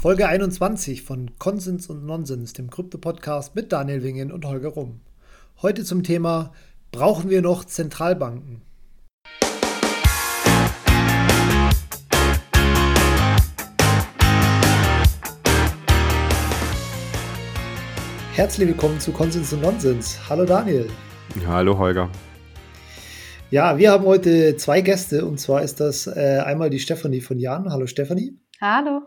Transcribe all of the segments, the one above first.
Folge 21 von Konsens und Nonsens, dem Krypto-Podcast mit Daniel Wingen und Holger Rumm. Heute zum Thema: Brauchen wir noch Zentralbanken? Herzlich willkommen zu Konsens und Nonsens. Hallo Daniel. Hallo Holger. Ja, wir haben heute zwei Gäste und zwar ist das äh, einmal die Stefanie von Jan. Hallo Stefanie. Hallo.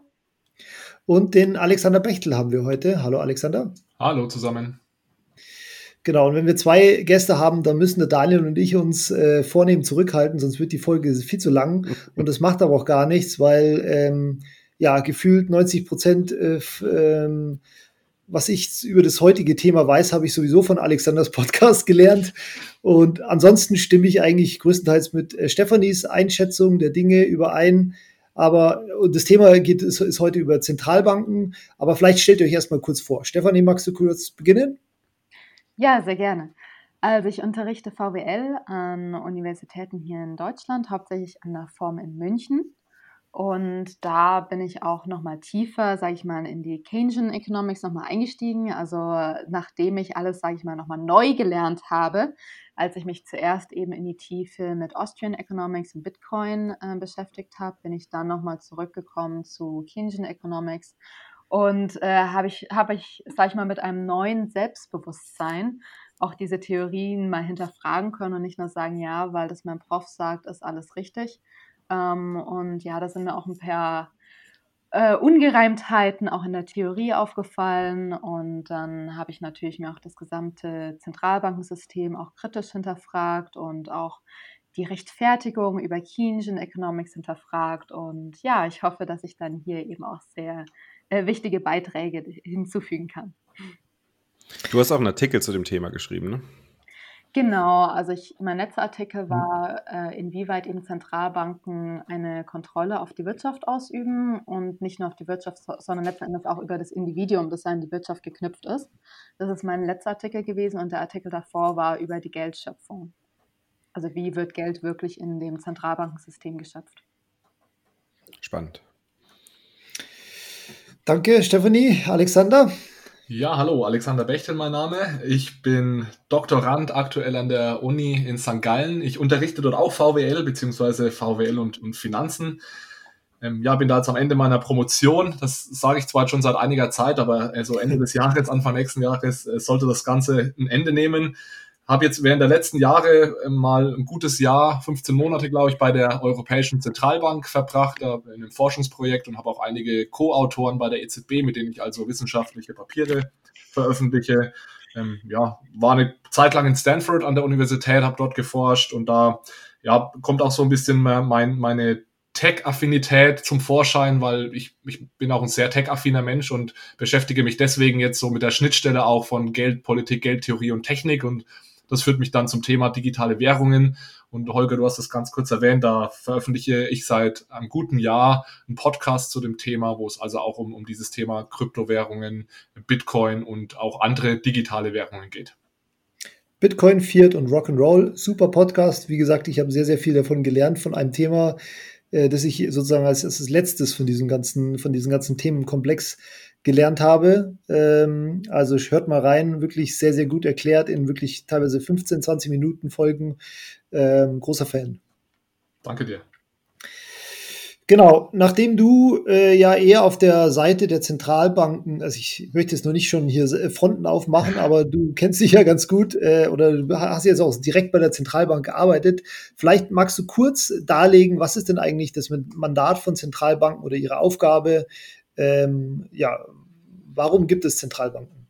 Und den Alexander Bechtel haben wir heute. Hallo Alexander. Hallo zusammen. Genau, und wenn wir zwei Gäste haben, dann müssen der Daniel und ich uns äh, vornehm zurückhalten, sonst wird die Folge viel zu lang. Und das macht aber auch gar nichts, weil ähm, ja gefühlt 90 Prozent, äh, ähm, was ich über das heutige Thema weiß, habe ich sowieso von Alexanders Podcast gelernt. Und ansonsten stimme ich eigentlich größtenteils mit äh, Stefanis Einschätzung der Dinge überein. Aber das Thema geht, ist, ist heute über Zentralbanken. Aber vielleicht stellt ihr euch erstmal kurz vor. Stefanie, magst du kurz beginnen? Ja, sehr gerne. Also ich unterrichte VWL an Universitäten hier in Deutschland, hauptsächlich an der Form in München. Und da bin ich auch nochmal tiefer, sage ich mal, in die Keynesian Economics nochmal eingestiegen. Also nachdem ich alles, sage ich mal, nochmal neu gelernt habe, als ich mich zuerst eben in die Tiefe mit Austrian Economics und Bitcoin äh, beschäftigt habe, bin ich dann nochmal zurückgekommen zu Keynesian Economics und äh, habe ich, hab ich, sag ich mal, mit einem neuen Selbstbewusstsein auch diese Theorien mal hinterfragen können und nicht nur sagen, ja, weil das mein Prof sagt, ist alles richtig. Ähm, und ja, da sind mir auch ein paar äh, Ungereimtheiten auch in der Theorie aufgefallen und dann habe ich natürlich mir auch das gesamte Zentralbankensystem auch kritisch hinterfragt und auch die Rechtfertigung über Keynesian Economics hinterfragt und ja, ich hoffe, dass ich dann hier eben auch sehr äh, wichtige Beiträge hinzufügen kann. Du hast auch einen Artikel zu dem Thema geschrieben, ne? Genau, also ich, mein letzter Artikel mhm. war, äh, inwieweit eben Zentralbanken eine Kontrolle auf die Wirtschaft ausüben und nicht nur auf die Wirtschaft, sondern letzten Endes auch über das Individuum, das an die Wirtschaft geknüpft ist. Das ist mein letzter Artikel gewesen und der Artikel davor war über die Geldschöpfung. Also wie wird Geld wirklich in dem Zentralbankensystem geschöpft? Spannend. Danke, Stefanie. Alexander? Ja, hallo, Alexander Bechtel mein Name. Ich bin Doktorand aktuell an der Uni in St. Gallen. Ich unterrichte dort auch VWL bzw. VWL und, und Finanzen. Ähm, ja, bin da jetzt am Ende meiner Promotion. Das sage ich zwar schon seit einiger Zeit, aber äh, so Ende des Jahres, Anfang nächsten Jahres äh, sollte das Ganze ein Ende nehmen. Habe jetzt während der letzten Jahre äh, mal ein gutes Jahr, 15 Monate, glaube ich, bei der Europäischen Zentralbank verbracht, in einem Forschungsprojekt und habe auch einige Co-Autoren bei der EZB, mit denen ich also wissenschaftliche Papiere veröffentliche. Ähm, ja, war eine Zeit lang in Stanford an der Universität, habe dort geforscht und da ja, kommt auch so ein bisschen mein, meine Tech-Affinität zum Vorschein, weil ich, ich bin auch ein sehr tech-affiner Mensch und beschäftige mich deswegen jetzt so mit der Schnittstelle auch von Geld, Politik, Geldtheorie und Technik und das führt mich dann zum Thema digitale Währungen. Und Holger, du hast das ganz kurz erwähnt, da veröffentliche ich seit einem guten Jahr einen Podcast zu dem Thema, wo es also auch um, um dieses Thema Kryptowährungen, Bitcoin und auch andere digitale Währungen geht. Bitcoin, Fiat und Rock'n'Roll, super Podcast. Wie gesagt, ich habe sehr, sehr viel davon gelernt von einem Thema, äh, das ich sozusagen als, als letztes von diesem ganzen, von diesem ganzen Themenkomplex gelernt habe. Ähm, also hört mal rein, wirklich sehr, sehr gut erklärt in wirklich teilweise 15, 20 Minuten Folgen. Ähm, großer Fan. Danke dir. Genau, nachdem du äh, ja eher auf der Seite der Zentralbanken, also ich möchte jetzt noch nicht schon hier Fronten aufmachen, aber du kennst dich ja ganz gut äh, oder du hast jetzt auch direkt bei der Zentralbank gearbeitet. Vielleicht magst du kurz darlegen, was ist denn eigentlich das Mandat von Zentralbanken oder ihre Aufgabe? Ähm, ja, warum gibt es Zentralbanken?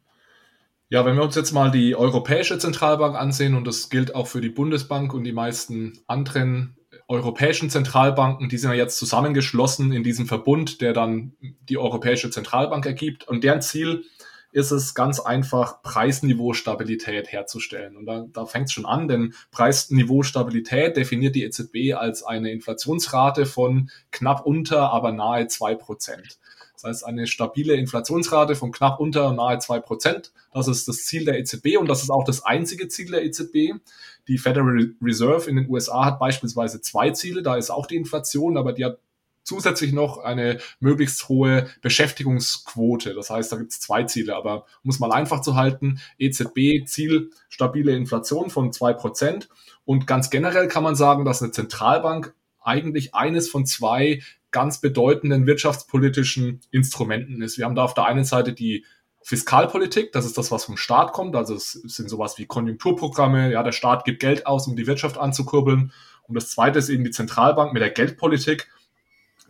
Ja, wenn wir uns jetzt mal die Europäische Zentralbank ansehen, und das gilt auch für die Bundesbank und die meisten anderen europäischen Zentralbanken, die sind ja jetzt zusammengeschlossen in diesem Verbund, der dann die Europäische Zentralbank ergibt. Und deren Ziel ist es ganz einfach, Preisniveaustabilität herzustellen. Und da, da fängt es schon an, denn Preisniveaustabilität definiert die EZB als eine Inflationsrate von knapp unter, aber nahe zwei Prozent. Das heißt, eine stabile Inflationsrate von knapp unter nahe zwei Prozent. Das ist das Ziel der EZB und das ist auch das einzige Ziel der EZB. Die Federal Reserve in den USA hat beispielsweise zwei Ziele. Da ist auch die Inflation, aber die hat zusätzlich noch eine möglichst hohe Beschäftigungsquote. Das heißt, da gibt es zwei Ziele, aber um es mal einfach zu halten, EZB Ziel stabile Inflation von zwei Prozent. Und ganz generell kann man sagen, dass eine Zentralbank eigentlich eines von zwei ganz bedeutenden wirtschaftspolitischen Instrumenten ist. Wir haben da auf der einen Seite die Fiskalpolitik, das ist das, was vom Staat kommt. Also es sind sowas wie Konjunkturprogramme, ja, der Staat gibt Geld aus, um die Wirtschaft anzukurbeln. Und das zweite ist eben die Zentralbank mit der Geldpolitik.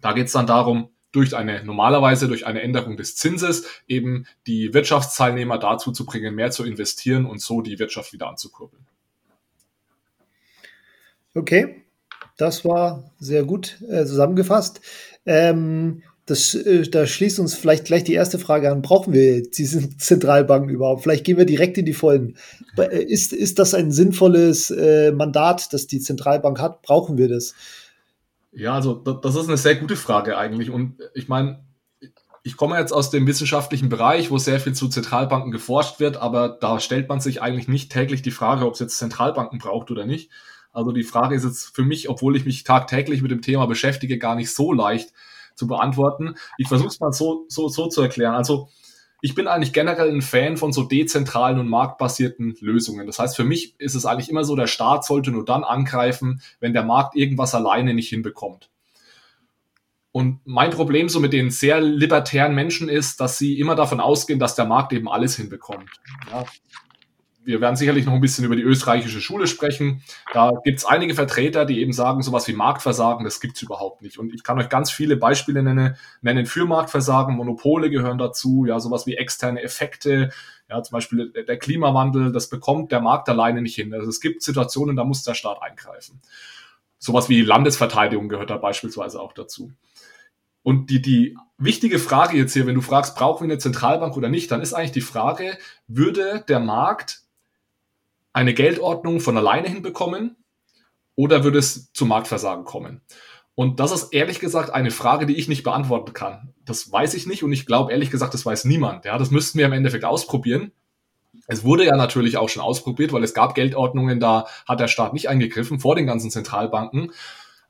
Da geht es dann darum, durch eine, normalerweise durch eine Änderung des Zinses eben die Wirtschaftsteilnehmer dazu zu bringen, mehr zu investieren und so die Wirtschaft wieder anzukurbeln. Okay, das war sehr gut äh, zusammengefasst. Ähm, das, äh, da schließt uns vielleicht gleich die erste Frage an. Brauchen wir diese Zentralbanken überhaupt? Vielleicht gehen wir direkt in die Vollen. Äh, ist, ist das ein sinnvolles äh, Mandat, das die Zentralbank hat? Brauchen wir das? Ja, also das ist eine sehr gute Frage eigentlich. Und ich meine, ich komme jetzt aus dem wissenschaftlichen Bereich, wo sehr viel zu Zentralbanken geforscht wird, aber da stellt man sich eigentlich nicht täglich die Frage, ob es jetzt Zentralbanken braucht oder nicht. Also die Frage ist jetzt für mich, obwohl ich mich tagtäglich mit dem Thema beschäftige, gar nicht so leicht zu beantworten. Ich versuche es mal so, so, so zu erklären. Also ich bin eigentlich generell ein Fan von so dezentralen und marktbasierten Lösungen. Das heißt, für mich ist es eigentlich immer so, der Staat sollte nur dann angreifen, wenn der Markt irgendwas alleine nicht hinbekommt. Und mein Problem so mit den sehr libertären Menschen ist, dass sie immer davon ausgehen, dass der Markt eben alles hinbekommt. Ja, wir werden sicherlich noch ein bisschen über die österreichische Schule sprechen. Da gibt es einige Vertreter, die eben sagen, sowas wie Marktversagen, das gibt es überhaupt nicht. Und ich kann euch ganz viele Beispiele nennen, nennen für Marktversagen. Monopole gehören dazu, ja, sowas wie externe Effekte, ja, zum Beispiel der Klimawandel, das bekommt der Markt alleine nicht hin. Also es gibt Situationen, da muss der Staat eingreifen. Sowas wie Landesverteidigung gehört da beispielsweise auch dazu. Und die, die wichtige Frage jetzt hier, wenn du fragst, brauchen wir eine Zentralbank oder nicht, dann ist eigentlich die Frage, würde der Markt eine Geldordnung von alleine hinbekommen oder würde es zu Marktversagen kommen? Und das ist ehrlich gesagt eine Frage, die ich nicht beantworten kann. Das weiß ich nicht und ich glaube ehrlich gesagt, das weiß niemand. Ja, das müssten wir im Endeffekt ausprobieren. Es wurde ja natürlich auch schon ausprobiert, weil es gab Geldordnungen, da hat der Staat nicht eingegriffen vor den ganzen Zentralbanken.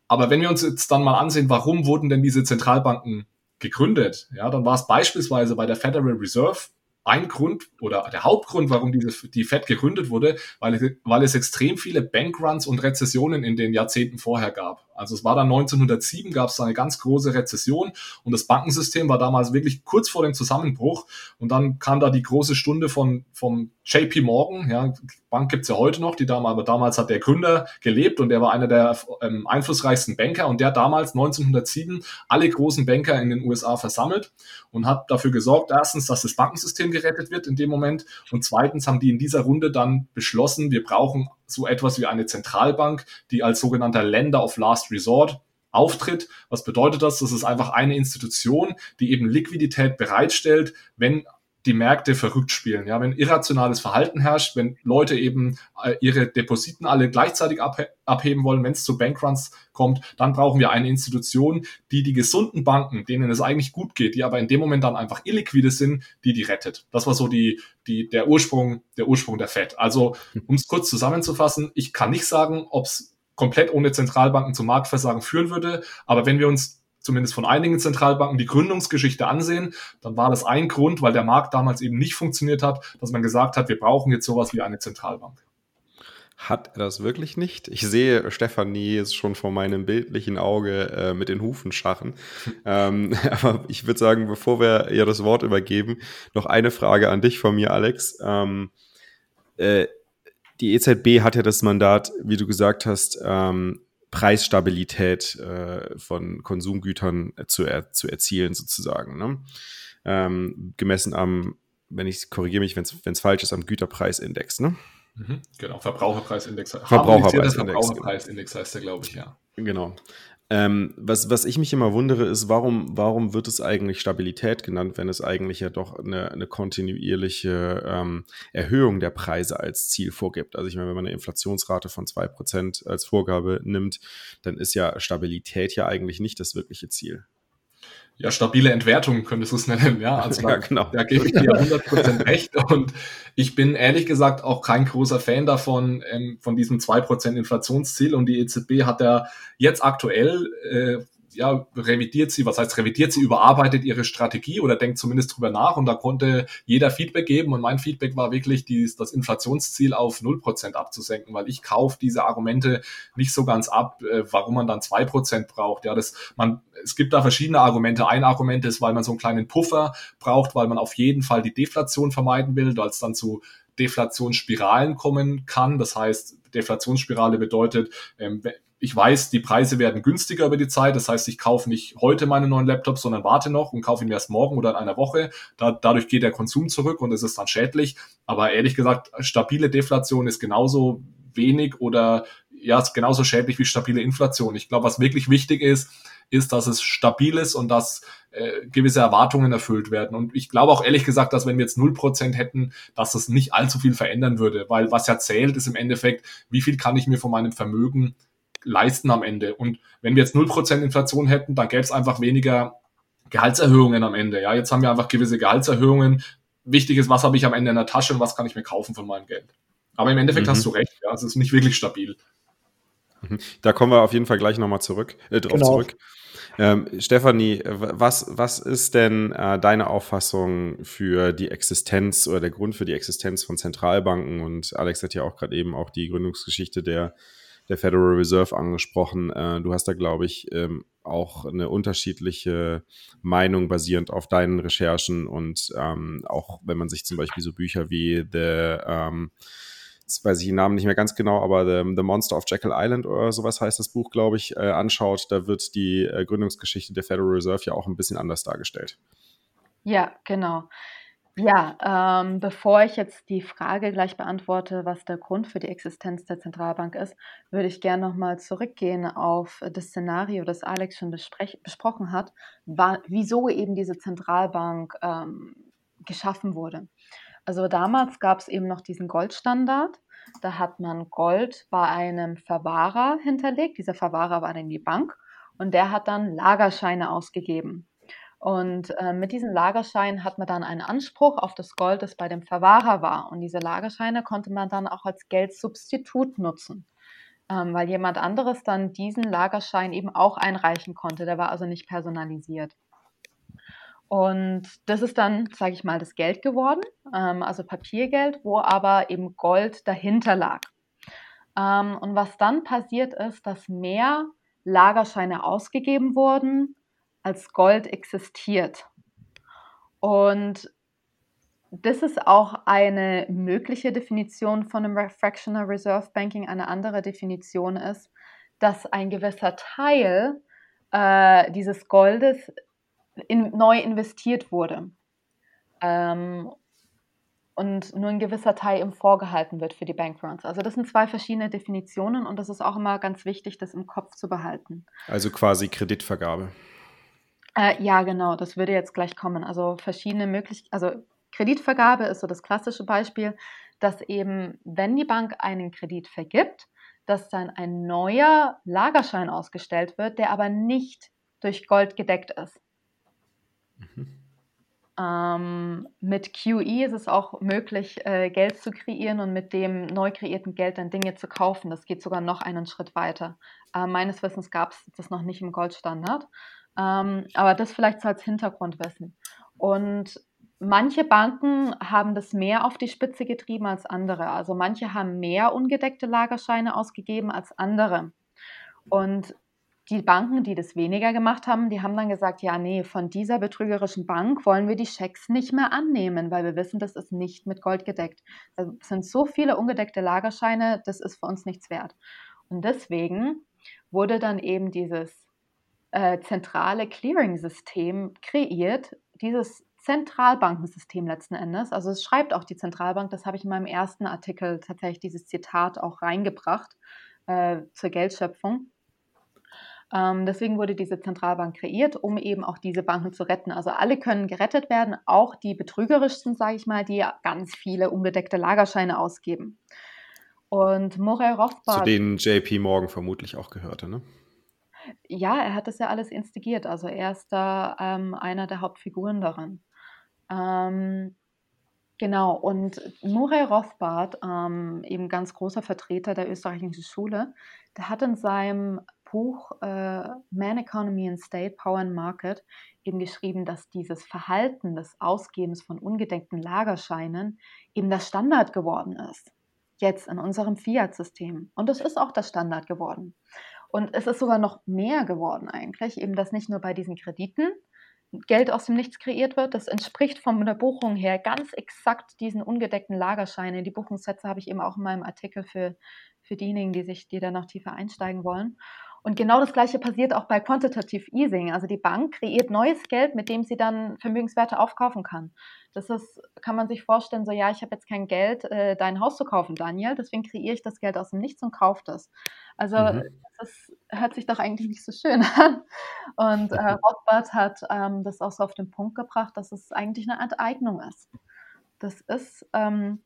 Aber wenn wir uns jetzt dann mal ansehen, warum wurden denn diese Zentralbanken gegründet? Ja, dann war es beispielsweise bei der Federal Reserve ein Grund oder der Hauptgrund, warum diese, die Fed gegründet wurde, weil, weil es extrem viele Bankruns und Rezessionen in den Jahrzehnten vorher gab. Also es war dann 1907, gab es eine ganz große Rezession und das Bankensystem war damals wirklich kurz vor dem Zusammenbruch und dann kam da die große Stunde von vom JP Morgan, ja, Bank gibt's ja heute noch, die damals, aber damals hat der Gründer gelebt und der war einer der ähm, einflussreichsten Banker und der damals 1907 alle großen Banker in den USA versammelt und hat dafür gesorgt, erstens, dass das Bankensystem gerettet wird in dem Moment und zweitens haben die in dieser Runde dann beschlossen, wir brauchen so etwas wie eine Zentralbank, die als sogenannter Lender of Last Resort auftritt. Was bedeutet das? Das ist einfach eine Institution, die eben Liquidität bereitstellt, wenn die Märkte verrückt spielen. Ja, wenn irrationales Verhalten herrscht, wenn Leute eben äh, ihre Depositen alle gleichzeitig abhe abheben wollen, wenn es zu Bankruns kommt, dann brauchen wir eine Institution, die die gesunden Banken, denen es eigentlich gut geht, die aber in dem Moment dann einfach illiquide sind, die die rettet. Das war so die, die, der Ursprung, der Ursprung der Fed. Also, um es kurz zusammenzufassen, ich kann nicht sagen, ob es komplett ohne Zentralbanken zum Marktversagen führen würde, aber wenn wir uns zumindest von einigen Zentralbanken die Gründungsgeschichte ansehen, dann war das ein Grund, weil der Markt damals eben nicht funktioniert hat, dass man gesagt hat, wir brauchen jetzt sowas wie eine Zentralbank. Hat er das wirklich nicht? Ich sehe Stefanie jetzt schon vor meinem bildlichen Auge äh, mit den Hufen scharren. ähm, aber ich würde sagen, bevor wir ihr das Wort übergeben, noch eine Frage an dich von mir, Alex. Ähm, äh, die EZB hat ja das Mandat, wie du gesagt hast, ähm, Preisstabilität äh, von Konsumgütern zu, er, zu erzielen, sozusagen. Ne? Ähm, gemessen am, wenn ich korrigiere mich, wenn es falsch ist, am Güterpreisindex. Ne? Mhm, genau, Verbraucherpreisindex. Verbraucherpreisindex. Verbraucherpreisindex heißt der, glaube ich, ja. Genau. Ähm, was, was ich mich immer wundere, ist, warum, warum wird es eigentlich Stabilität genannt, wenn es eigentlich ja doch eine, eine kontinuierliche ähm, Erhöhung der Preise als Ziel vorgibt? Also ich meine, wenn man eine Inflationsrate von 2% als Vorgabe nimmt, dann ist ja Stabilität ja eigentlich nicht das wirkliche Ziel ja, stabile Entwertung könntest du es nennen, ja. Also ja, genau. da gebe ich dir 100% recht und ich bin ehrlich gesagt auch kein großer Fan davon, ähm, von diesem 2% Inflationsziel und die EZB hat ja jetzt aktuell äh, ja, revidiert sie, was heißt revidiert sie, überarbeitet ihre Strategie oder denkt zumindest drüber nach und da konnte jeder Feedback geben und mein Feedback war wirklich, dies, das Inflationsziel auf 0% abzusenken, weil ich kaufe diese Argumente nicht so ganz ab, äh, warum man dann 2% braucht. Ja, das, man, es gibt da verschiedene Argumente. Ein Argument ist, weil man so einen kleinen Puffer braucht, weil man auf jeden Fall die Deflation vermeiden will, weil es dann zu Deflationsspiralen kommen kann. Das heißt, Deflationsspirale bedeutet, ähm, ich weiß, die Preise werden günstiger über die Zeit. Das heißt, ich kaufe nicht heute meine neuen Laptops, sondern warte noch und kaufe ihn erst morgen oder in einer Woche. Da, dadurch geht der Konsum zurück und es ist dann schädlich. Aber ehrlich gesagt, stabile Deflation ist genauso wenig oder ja, ist genauso schädlich wie stabile Inflation. Ich glaube, was wirklich wichtig ist, ist, dass es stabil ist und dass äh, gewisse Erwartungen erfüllt werden. Und ich glaube auch ehrlich gesagt, dass wenn wir jetzt 0% hätten, dass das nicht allzu viel verändern würde, weil was ja zählt, ist im Endeffekt, wie viel kann ich mir von meinem Vermögen leisten am Ende. Und wenn wir jetzt 0% Inflation hätten, dann gäbe es einfach weniger Gehaltserhöhungen am Ende. Ja, jetzt haben wir einfach gewisse Gehaltserhöhungen. Wichtig ist, was habe ich am Ende in der Tasche und was kann ich mir kaufen von meinem Geld. Aber im Endeffekt mhm. hast du recht, ja, es ist nicht wirklich stabil. Mhm. Da kommen wir auf jeden Fall gleich nochmal zurück, äh, drauf genau. zurück. Ähm, Stefanie, was, was ist denn äh, deine Auffassung für die Existenz oder der Grund für die Existenz von Zentralbanken? Und Alex hat ja auch gerade eben auch die Gründungsgeschichte der, der Federal Reserve angesprochen. Äh, du hast da, glaube ich, ähm, auch eine unterschiedliche Meinung basierend auf deinen Recherchen und ähm, auch wenn man sich zum Beispiel so Bücher wie The ähm, jetzt weiß ich den Namen nicht mehr ganz genau, aber The, The Monster of Jekyll Island oder sowas heißt das Buch, glaube ich, äh, anschaut, da wird die äh, Gründungsgeschichte der Federal Reserve ja auch ein bisschen anders dargestellt. Ja, genau. Ja, ähm, bevor ich jetzt die Frage gleich beantworte, was der Grund für die Existenz der Zentralbank ist, würde ich gerne nochmal zurückgehen auf das Szenario, das Alex schon besprochen hat, wieso eben diese Zentralbank ähm, geschaffen wurde. Also damals gab es eben noch diesen Goldstandard. Da hat man Gold bei einem Verwahrer hinterlegt. Dieser Verwahrer war dann die Bank und der hat dann Lagerscheine ausgegeben. Und äh, mit diesen Lagerscheinen hat man dann einen Anspruch auf das Gold, das bei dem Verwahrer war. Und diese Lagerscheine konnte man dann auch als Geldsubstitut nutzen, ähm, weil jemand anderes dann diesen Lagerschein eben auch einreichen konnte. Der war also nicht personalisiert. Und das ist dann, sage ich mal, das Geld geworden, ähm, also Papiergeld, wo aber eben Gold dahinter lag. Ähm, und was dann passiert ist, dass mehr Lagerscheine ausgegeben wurden, als Gold existiert. Und das ist auch eine mögliche Definition von einem Fractional Reserve Banking. Eine andere Definition ist, dass ein gewisser Teil äh, dieses Goldes in, neu investiert wurde. Ähm, und nur ein gewisser Teil im vorgehalten wird für die Bankruns. Also das sind zwei verschiedene Definitionen und das ist auch immer ganz wichtig, das im Kopf zu behalten. Also quasi Kreditvergabe. Äh, ja, genau, das würde jetzt gleich kommen. Also verschiedene Möglichkeiten, also Kreditvergabe ist so das klassische Beispiel, dass eben, wenn die Bank einen Kredit vergibt, dass dann ein neuer Lagerschein ausgestellt wird, der aber nicht durch Gold gedeckt ist. Mhm. Ähm, mit QE ist es auch möglich, äh, Geld zu kreieren und mit dem neu kreierten Geld dann Dinge zu kaufen. Das geht sogar noch einen Schritt weiter. Äh, meines Wissens gab es das noch nicht im Goldstandard. Ähm, aber das vielleicht so als Hintergrundwissen. Und manche Banken haben das mehr auf die Spitze getrieben als andere. Also manche haben mehr ungedeckte Lagerscheine ausgegeben als andere. Und die Banken, die das weniger gemacht haben, die haben dann gesagt, ja, nee, von dieser betrügerischen Bank wollen wir die Schecks nicht mehr annehmen, weil wir wissen, das ist nicht mit Gold gedeckt. Es sind so viele ungedeckte Lagerscheine, das ist für uns nichts wert. Und deswegen wurde dann eben dieses äh, zentrale Clearing-System kreiert, dieses Zentralbankensystem letzten Endes. Also es schreibt auch die Zentralbank, das habe ich in meinem ersten Artikel tatsächlich dieses Zitat auch reingebracht äh, zur Geldschöpfung. Ähm, deswegen wurde diese Zentralbank kreiert, um eben auch diese Banken zu retten. Also alle können gerettet werden, auch die betrügerischsten, sage ich mal, die ganz viele unbedeckte Lagerscheine ausgeben. Und Morel Rothbard. Zu denen JP Morgan vermutlich auch gehörte, ne? Ja, er hat das ja alles instigiert. Also er ist da ähm, einer der Hauptfiguren daran. Ähm, genau, und Murray Rothbard, ähm, eben ganz großer Vertreter der österreichischen Schule, der hat in seinem Buch äh, Man Economy and State, Power and Market eben geschrieben, dass dieses Verhalten des Ausgebens von ungedeckten Lagerscheinen eben der Standard geworden ist. Jetzt in unserem Fiat-System. Und es ist auch der Standard geworden. Und es ist sogar noch mehr geworden eigentlich, eben dass nicht nur bei diesen Krediten Geld aus dem Nichts kreiert wird. Das entspricht von der Buchung her ganz exakt diesen ungedeckten Lagerscheinen. Die Buchungssätze habe ich eben auch in meinem Artikel für, für diejenigen, die sich, die da noch tiefer einsteigen wollen. Und genau das Gleiche passiert auch bei Quantitative Easing. Also die Bank kreiert neues Geld, mit dem sie dann Vermögenswerte aufkaufen kann. Das ist, kann man sich vorstellen, so ja, ich habe jetzt kein Geld, äh, dein Haus zu kaufen, Daniel, deswegen kreiere ich das Geld aus dem Nichts und kaufe das. Also mhm. das hört sich doch eigentlich nicht so schön an. Und äh, Rothbard hat ähm, das auch so auf den Punkt gebracht, dass es eigentlich eine Enteignung ist. Das ist ähm,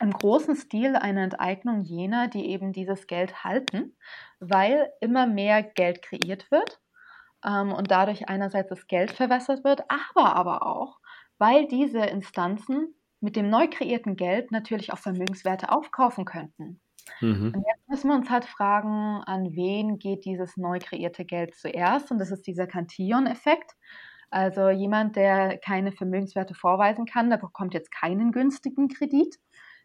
im großen Stil eine Enteignung jener, die eben dieses Geld halten, weil immer mehr Geld kreiert wird ähm, und dadurch einerseits das Geld verwässert wird, aber aber auch, weil diese Instanzen mit dem neu kreierten Geld natürlich auch Vermögenswerte aufkaufen könnten. Mhm. Und jetzt müssen wir uns halt fragen, an wen geht dieses neu kreierte Geld zuerst? Und das ist dieser Cantillon-Effekt. Also jemand, der keine Vermögenswerte vorweisen kann, der bekommt jetzt keinen günstigen Kredit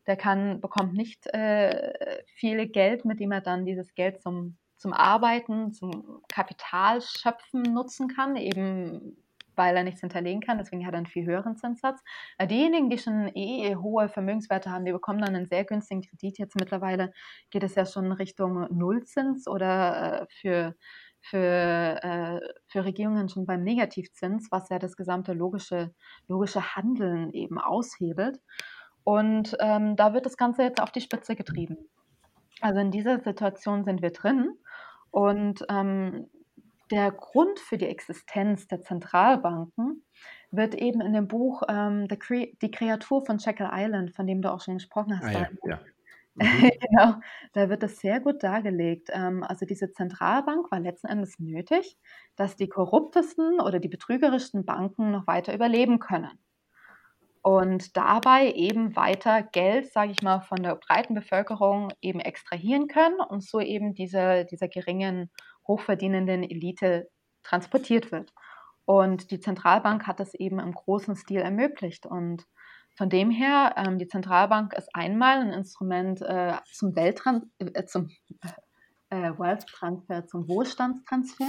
der kann, bekommt nicht äh, viel Geld, mit dem er dann dieses Geld zum, zum Arbeiten, zum Kapitalschöpfen nutzen kann, eben weil er nichts hinterlegen kann, deswegen hat er einen viel höheren Zinssatz. Äh, diejenigen, die schon eh, eh hohe Vermögenswerte haben, die bekommen dann einen sehr günstigen Kredit. Jetzt mittlerweile geht es ja schon Richtung Nullzins oder äh, für, für, äh, für Regierungen schon beim Negativzins, was ja das gesamte logische, logische Handeln eben aushebelt. Und ähm, da wird das Ganze jetzt auf die Spitze getrieben. Also in dieser Situation sind wir drin. Und ähm, der Grund für die Existenz der Zentralbanken wird eben in dem Buch ähm, Die Kreatur von Jekyll Island, von dem du auch schon gesprochen hast. Ah, ja, ja. Mhm. genau, da wird das sehr gut dargelegt. Ähm, also diese Zentralbank war letzten Endes nötig, dass die korruptesten oder die betrügerischsten Banken noch weiter überleben können und dabei eben weiter Geld, sage ich mal, von der breiten Bevölkerung eben extrahieren können und so eben diese, dieser geringen, hochverdienenden Elite transportiert wird. Und die Zentralbank hat das eben im großen Stil ermöglicht. Und von dem her, ähm, die Zentralbank ist einmal ein Instrument äh, zum, Welttran äh, zum äh, Wealth Transfer, zum Wohlstandstransfer.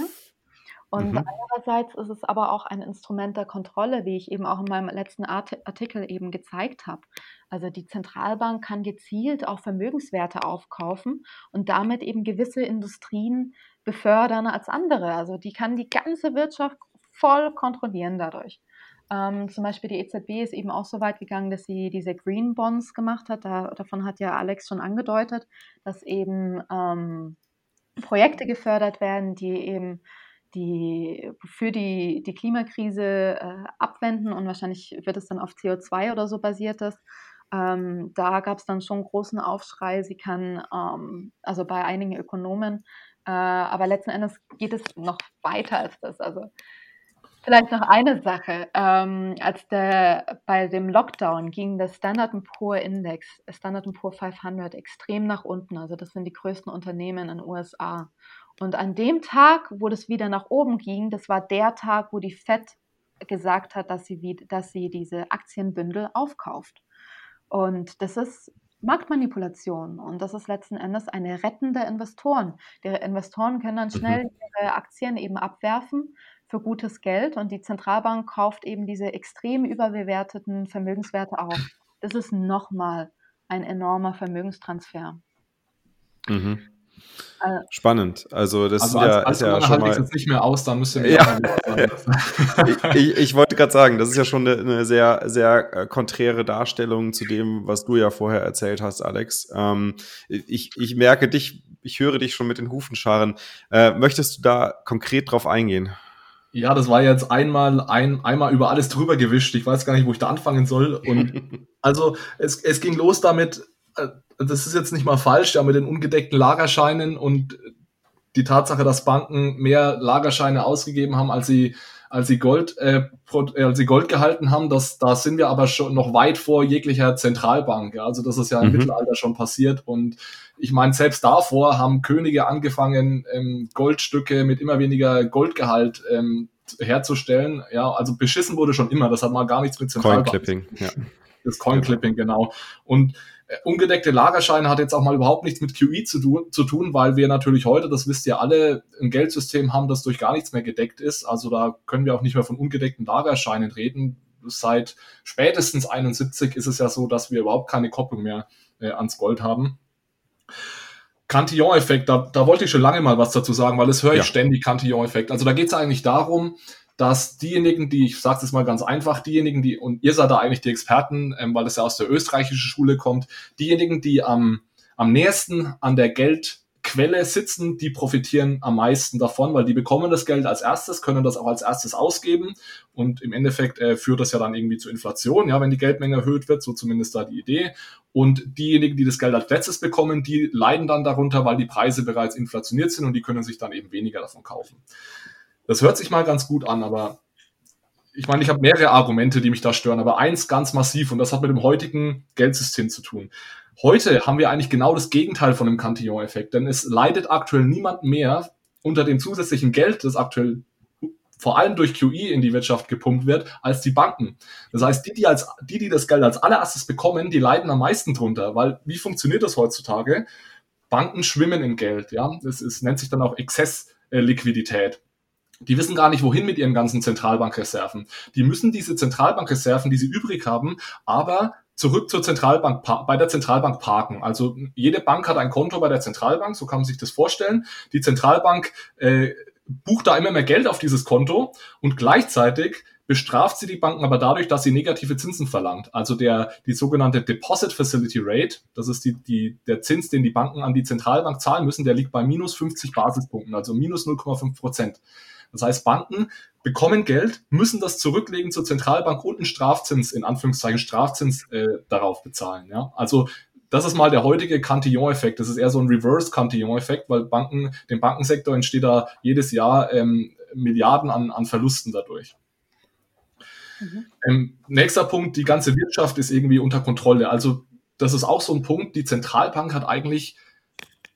Und mhm. andererseits ist es aber auch ein Instrument der Kontrolle, wie ich eben auch in meinem letzten Artikel eben gezeigt habe. Also die Zentralbank kann gezielt auch Vermögenswerte aufkaufen und damit eben gewisse Industrien befördern als andere. Also die kann die ganze Wirtschaft voll kontrollieren dadurch. Ähm, zum Beispiel die EZB ist eben auch so weit gegangen, dass sie diese Green Bonds gemacht hat. Da, davon hat ja Alex schon angedeutet, dass eben ähm, Projekte gefördert werden, die eben die für die, die Klimakrise äh, abwenden und wahrscheinlich wird es dann auf CO2 oder so basiertes. Ähm, da gab es dann schon großen Aufschrei. Sie kann, ähm, also bei einigen Ökonomen, äh, aber letzten Endes geht es noch weiter als das. Also vielleicht noch eine Sache. Ähm, als der bei dem Lockdown ging der Standard Poor Index, Standard Poor 500 extrem nach unten. Also das sind die größten Unternehmen in den USA. Und an dem Tag, wo das wieder nach oben ging, das war der Tag, wo die Fed gesagt hat, dass sie, dass sie diese Aktienbündel aufkauft. Und das ist Marktmanipulation und das ist letzten Endes eine rettende Investoren. Die Investoren können dann schnell mhm. ihre Aktien eben abwerfen für gutes Geld und die Zentralbank kauft eben diese extrem überbewerteten Vermögenswerte auf. Das ist nochmal ein enormer Vermögenstransfer. Mhm. Äh, Spannend. Also das also ja, als, ist ja schon mal. jetzt nicht mehr aus, dann müsst ihr ja. ich, ich, ich, wollte gerade sagen, das ist ja schon eine, eine, sehr, sehr äh, konträre Darstellung zu dem, was du ja vorher erzählt hast, Alex. Ähm, ich, ich merke dich, ich höre dich schon mit den Hufen scharren. Äh, möchtest du da konkret drauf eingehen? Ja, das war jetzt einmal ein, einmal über alles drüber gewischt. Ich weiß gar nicht, wo ich da anfangen soll. Und also es, es ging los damit, äh, das ist jetzt nicht mal falsch, ja, mit den ungedeckten Lagerscheinen und die Tatsache, dass Banken mehr Lagerscheine ausgegeben haben, als sie, als sie Gold, äh, äh, als sie Gold gehalten haben. Das, da sind wir aber schon noch weit vor jeglicher Zentralbank. Ja. Also das ist ja im mhm. Mittelalter schon passiert. Und ich meine, selbst davor haben Könige angefangen, ähm, Goldstücke mit immer weniger Goldgehalt ähm, herzustellen. Ja, also beschissen wurde schon immer. Das hat mal gar nichts mit Zentralbank. Coin-Clipping, ja. Das Coin-Clipping, genau. Und äh, ungedeckte Lagerscheine hat jetzt auch mal überhaupt nichts mit QE zu tun, zu tun, weil wir natürlich heute, das wisst ihr alle, ein Geldsystem haben, das durch gar nichts mehr gedeckt ist. Also da können wir auch nicht mehr von ungedeckten Lagerscheinen reden. Seit spätestens 71 ist es ja so, dass wir überhaupt keine Kopplung mehr äh, ans Gold haben. Cantillon-Effekt, da, da wollte ich schon lange mal was dazu sagen, weil es höre ich ja. ständig Cantillon-Effekt. Also da geht es eigentlich darum, dass diejenigen, die, ich sage es mal ganz einfach, diejenigen, die, und ihr seid da eigentlich die Experten, ähm, weil es ja aus der österreichischen Schule kommt, diejenigen, die am, am nächsten an der Geldquelle sitzen, die profitieren am meisten davon, weil die bekommen das Geld als erstes, können das auch als erstes ausgeben und im Endeffekt äh, führt das ja dann irgendwie zu Inflation, ja, wenn die Geldmenge erhöht wird, so zumindest da die Idee. Und diejenigen, die das Geld als letztes bekommen, die leiden dann darunter, weil die Preise bereits inflationiert sind und die können sich dann eben weniger davon kaufen. Das hört sich mal ganz gut an, aber ich meine, ich habe mehrere Argumente, die mich da stören, aber eins ganz massiv und das hat mit dem heutigen Geldsystem zu tun. Heute haben wir eigentlich genau das Gegenteil von dem Cantillon-Effekt, denn es leidet aktuell niemand mehr unter dem zusätzlichen Geld, das aktuell vor allem durch QE in die Wirtschaft gepumpt wird, als die Banken. Das heißt, die, die, als, die, die das Geld als allererstes bekommen, die leiden am meisten drunter, weil wie funktioniert das heutzutage? Banken schwimmen in Geld, ja. Das ist, nennt sich dann auch Exzessliquidität. Die wissen gar nicht, wohin mit ihren ganzen Zentralbankreserven. Die müssen diese Zentralbankreserven, die sie übrig haben, aber zurück zur Zentralbank, bei der Zentralbank parken. Also jede Bank hat ein Konto bei der Zentralbank, so kann man sich das vorstellen. Die Zentralbank äh, bucht da immer mehr Geld auf dieses Konto und gleichzeitig bestraft sie die Banken aber dadurch, dass sie negative Zinsen verlangt. Also der, die sogenannte Deposit Facility Rate, das ist die, die, der Zins, den die Banken an die Zentralbank zahlen müssen, der liegt bei minus 50 Basispunkten, also minus 0,5 Prozent. Das heißt, Banken bekommen Geld, müssen das zurücklegen zur Zentralbank und einen Strafzins, in Anführungszeichen Strafzins, äh, darauf bezahlen. Ja? Also das ist mal der heutige Cantillon-Effekt. Das ist eher so ein Reverse-Cantillon-Effekt, weil Banken, dem Bankensektor entsteht da jedes Jahr ähm, Milliarden an, an Verlusten dadurch. Mhm. Ähm, nächster Punkt, die ganze Wirtschaft ist irgendwie unter Kontrolle. Also das ist auch so ein Punkt, die Zentralbank hat eigentlich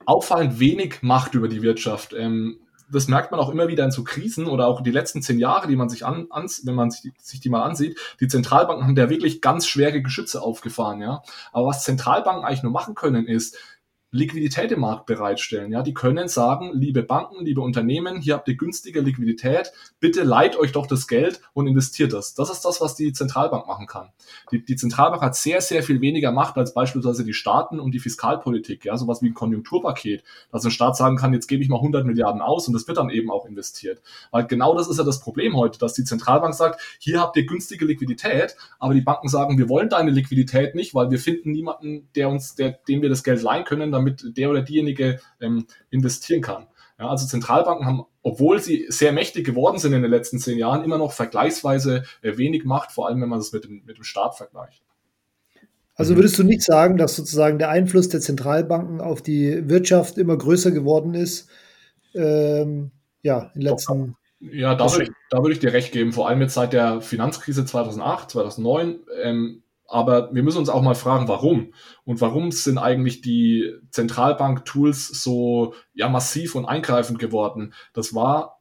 auffallend wenig Macht über die Wirtschaft. Ähm, das merkt man auch immer wieder in so Krisen oder auch die letzten zehn Jahre, die man sich an, ans, wenn man sich, sich die mal ansieht, die Zentralbanken haben da wirklich ganz schwere Geschütze aufgefahren, ja. Aber was Zentralbanken eigentlich nur machen können, ist, Liquidität im Markt bereitstellen. Ja, die können sagen, liebe Banken, liebe Unternehmen, hier habt ihr günstige Liquidität, bitte leiht euch doch das Geld und investiert das. Das ist das, was die Zentralbank machen kann. Die, die Zentralbank hat sehr, sehr viel weniger Macht als beispielsweise die Staaten und die Fiskalpolitik. Ja, sowas wie ein Konjunkturpaket, dass ein Staat sagen kann, jetzt gebe ich mal 100 Milliarden aus und das wird dann eben auch investiert. Weil genau das ist ja das Problem heute, dass die Zentralbank sagt, hier habt ihr günstige Liquidität, aber die Banken sagen, wir wollen deine Liquidität nicht, weil wir finden niemanden, der uns, der, dem wir das Geld leihen können, damit der oder diejenige ähm, investieren kann. Ja, also Zentralbanken haben, obwohl sie sehr mächtig geworden sind in den letzten zehn Jahren, immer noch vergleichsweise äh, wenig Macht, vor allem wenn man das mit dem, mit dem Staat vergleicht. Also würdest du nicht sagen, dass sozusagen der Einfluss der Zentralbanken auf die Wirtschaft immer größer geworden ist? Ähm, ja, in den letzten. Ja, da würde, ich, da würde ich dir recht geben. Vor allem jetzt seit der Finanzkrise 2008, 2009 ähm, aber wir müssen uns auch mal fragen, warum? Und warum sind eigentlich die Zentralbank-Tools so ja, massiv und eingreifend geworden? Das war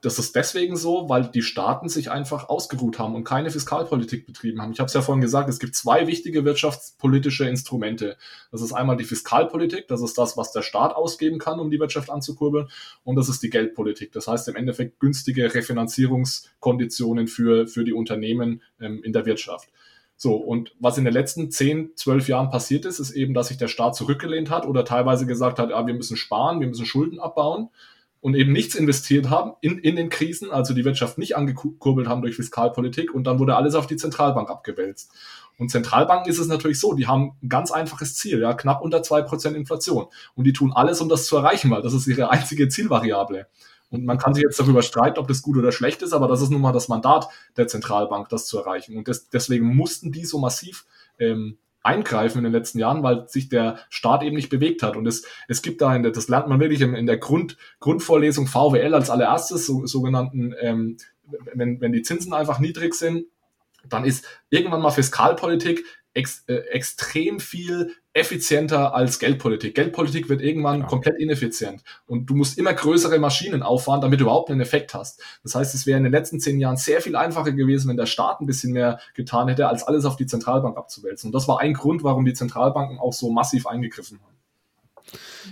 das ist deswegen so, weil die Staaten sich einfach ausgeruht haben und keine Fiskalpolitik betrieben haben. Ich habe es ja vorhin gesagt, es gibt zwei wichtige wirtschaftspolitische Instrumente. Das ist einmal die Fiskalpolitik, das ist das, was der Staat ausgeben kann, um die Wirtschaft anzukurbeln. Und das ist die Geldpolitik. Das heißt im Endeffekt günstige Refinanzierungskonditionen für, für die Unternehmen ähm, in der Wirtschaft. So, und was in den letzten 10, 12 Jahren passiert ist, ist eben, dass sich der Staat zurückgelehnt hat oder teilweise gesagt hat, ja, wir müssen sparen, wir müssen Schulden abbauen und eben nichts investiert haben in, in den Krisen, also die Wirtschaft nicht angekurbelt haben durch Fiskalpolitik und dann wurde alles auf die Zentralbank abgewälzt. Und Zentralbanken ist es natürlich so, die haben ein ganz einfaches Ziel, ja, knapp unter zwei Prozent Inflation. Und die tun alles, um das zu erreichen, weil das ist ihre einzige Zielvariable. Und man kann sich jetzt darüber streiten, ob das gut oder schlecht ist, aber das ist nun mal das Mandat der Zentralbank, das zu erreichen. Und das, deswegen mussten die so massiv ähm, eingreifen in den letzten Jahren, weil sich der Staat eben nicht bewegt hat. Und es, es gibt da, in der, das lernt man wirklich in, in der Grund, Grundvorlesung VWL als allererstes, so, sogenannten ähm, wenn, wenn die Zinsen einfach niedrig sind, dann ist irgendwann mal Fiskalpolitik ex, äh, extrem viel effizienter als Geldpolitik. Geldpolitik wird irgendwann ja. komplett ineffizient und du musst immer größere Maschinen auffahren, damit du überhaupt einen Effekt hast. Das heißt, es wäre in den letzten zehn Jahren sehr viel einfacher gewesen, wenn der Staat ein bisschen mehr getan hätte, als alles auf die Zentralbank abzuwälzen. Und das war ein Grund, warum die Zentralbanken auch so massiv eingegriffen haben.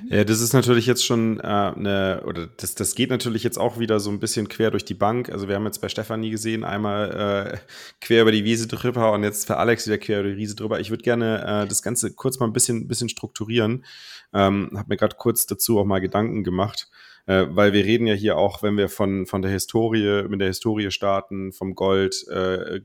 Mhm. Ja, das ist natürlich jetzt schon äh, eine, oder das, das geht natürlich jetzt auch wieder so ein bisschen quer durch die Bank. Also wir haben jetzt bei Stefanie gesehen, einmal äh, quer über die Wiese drüber und jetzt für Alex wieder quer über die Wiese drüber. Ich würde gerne äh, das Ganze kurz mal ein bisschen, bisschen strukturieren. Ähm, habe mir gerade kurz dazu auch mal Gedanken gemacht, äh, weil wir reden ja hier auch, wenn wir von, von der Historie, mit der Historie starten, vom Gold, äh,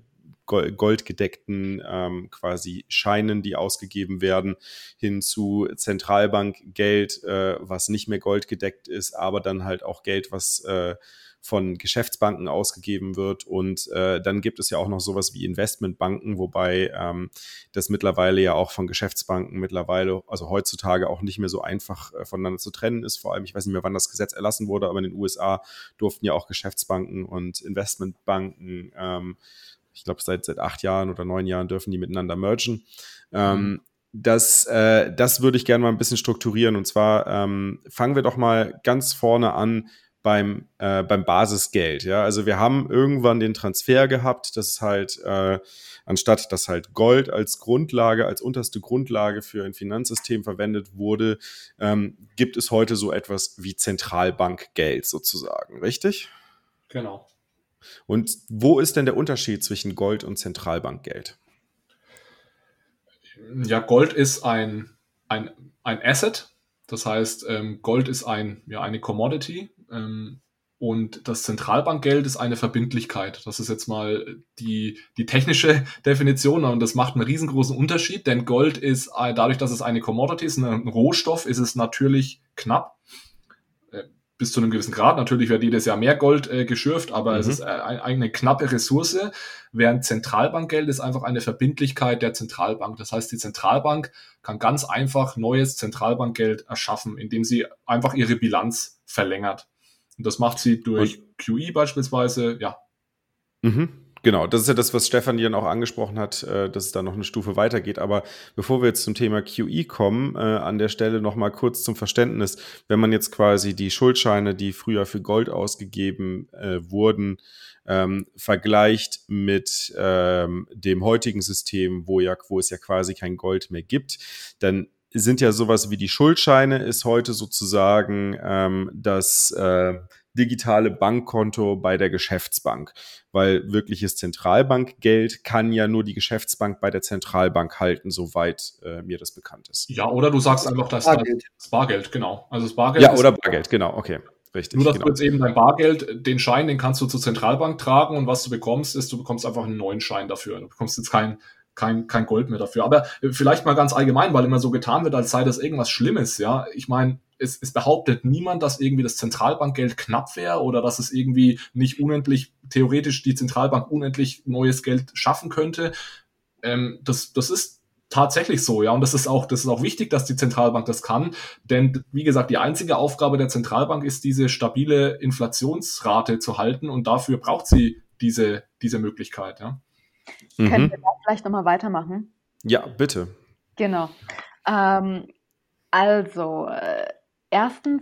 goldgedeckten ähm, quasi Scheinen, die ausgegeben werden, hin zu Zentralbankgeld, äh, was nicht mehr goldgedeckt ist, aber dann halt auch Geld, was äh, von Geschäftsbanken ausgegeben wird. Und äh, dann gibt es ja auch noch sowas wie Investmentbanken, wobei ähm, das mittlerweile ja auch von Geschäftsbanken mittlerweile, also heutzutage auch nicht mehr so einfach äh, voneinander zu trennen ist. Vor allem, ich weiß nicht mehr, wann das Gesetz erlassen wurde, aber in den USA durften ja auch Geschäftsbanken und Investmentbanken ähm, ich glaube, seit, seit acht Jahren oder neun Jahren dürfen die miteinander mergen. Ähm, mhm. das, äh, das würde ich gerne mal ein bisschen strukturieren. Und zwar ähm, fangen wir doch mal ganz vorne an beim, äh, beim Basisgeld. Ja? Also wir haben irgendwann den Transfer gehabt, dass halt, äh, anstatt dass halt Gold als Grundlage, als unterste Grundlage für ein Finanzsystem verwendet wurde, ähm, gibt es heute so etwas wie Zentralbankgeld sozusagen, richtig? Genau. Und wo ist denn der Unterschied zwischen Gold und Zentralbankgeld? Ja, Gold ist ein, ein, ein Asset. Das heißt, ähm, Gold ist ein, ja, eine Commodity. Ähm, und das Zentralbankgeld ist eine Verbindlichkeit. Das ist jetzt mal die, die technische Definition und das macht einen riesengroßen Unterschied, denn Gold ist, äh, dadurch, dass es eine Commodity ist, ein Rohstoff, ist es natürlich knapp bis zu einem gewissen Grad. Natürlich wird jedes Jahr mehr Gold äh, geschürft, aber mhm. es ist äh, eine knappe Ressource, während Zentralbankgeld ist einfach eine Verbindlichkeit der Zentralbank. Das heißt, die Zentralbank kann ganz einfach neues Zentralbankgeld erschaffen, indem sie einfach ihre Bilanz verlängert. Und das macht sie durch? QE beispielsweise, ja. Mhm. Genau, das ist ja das, was Stefan dann auch angesprochen hat, äh, dass es da noch eine Stufe weitergeht. Aber bevor wir jetzt zum Thema QE kommen, äh, an der Stelle noch mal kurz zum Verständnis. Wenn man jetzt quasi die Schuldscheine, die früher für Gold ausgegeben äh, wurden, ähm, vergleicht mit ähm, dem heutigen System, wo ja, wo es ja quasi kein Gold mehr gibt, dann sind ja sowas wie die Schuldscheine ist heute sozusagen ähm, das äh, digitale Bankkonto bei der Geschäftsbank, weil wirkliches Zentralbankgeld kann ja nur die Geschäftsbank bei der Zentralbank halten, soweit äh, mir das bekannt ist. Ja, oder du sagst einfach, dass Bargeld. das Bargeld, genau. Also das Bargeld. Ja, oder Bargeld, genau, okay. Richtig. Nur, dass genau. du jetzt eben dein Bargeld, den Schein, den kannst du zur Zentralbank tragen und was du bekommst, ist, du bekommst einfach einen neuen Schein dafür. Du bekommst jetzt kein, kein, kein Gold mehr dafür. Aber vielleicht mal ganz allgemein, weil immer so getan wird, als sei das irgendwas Schlimmes, ja. Ich meine, es, es behauptet niemand, dass irgendwie das Zentralbankgeld knapp wäre oder dass es irgendwie nicht unendlich, theoretisch die Zentralbank unendlich neues Geld schaffen könnte. Ähm, das, das ist tatsächlich so, ja. Und das ist auch, das ist auch wichtig, dass die Zentralbank das kann. Denn, wie gesagt, die einzige Aufgabe der Zentralbank ist, diese stabile Inflationsrate zu halten. Und dafür braucht sie diese, diese Möglichkeit, ja. Mhm. Können wir da vielleicht nochmal weitermachen? Ja, bitte. Genau. Ähm, also, äh, erstens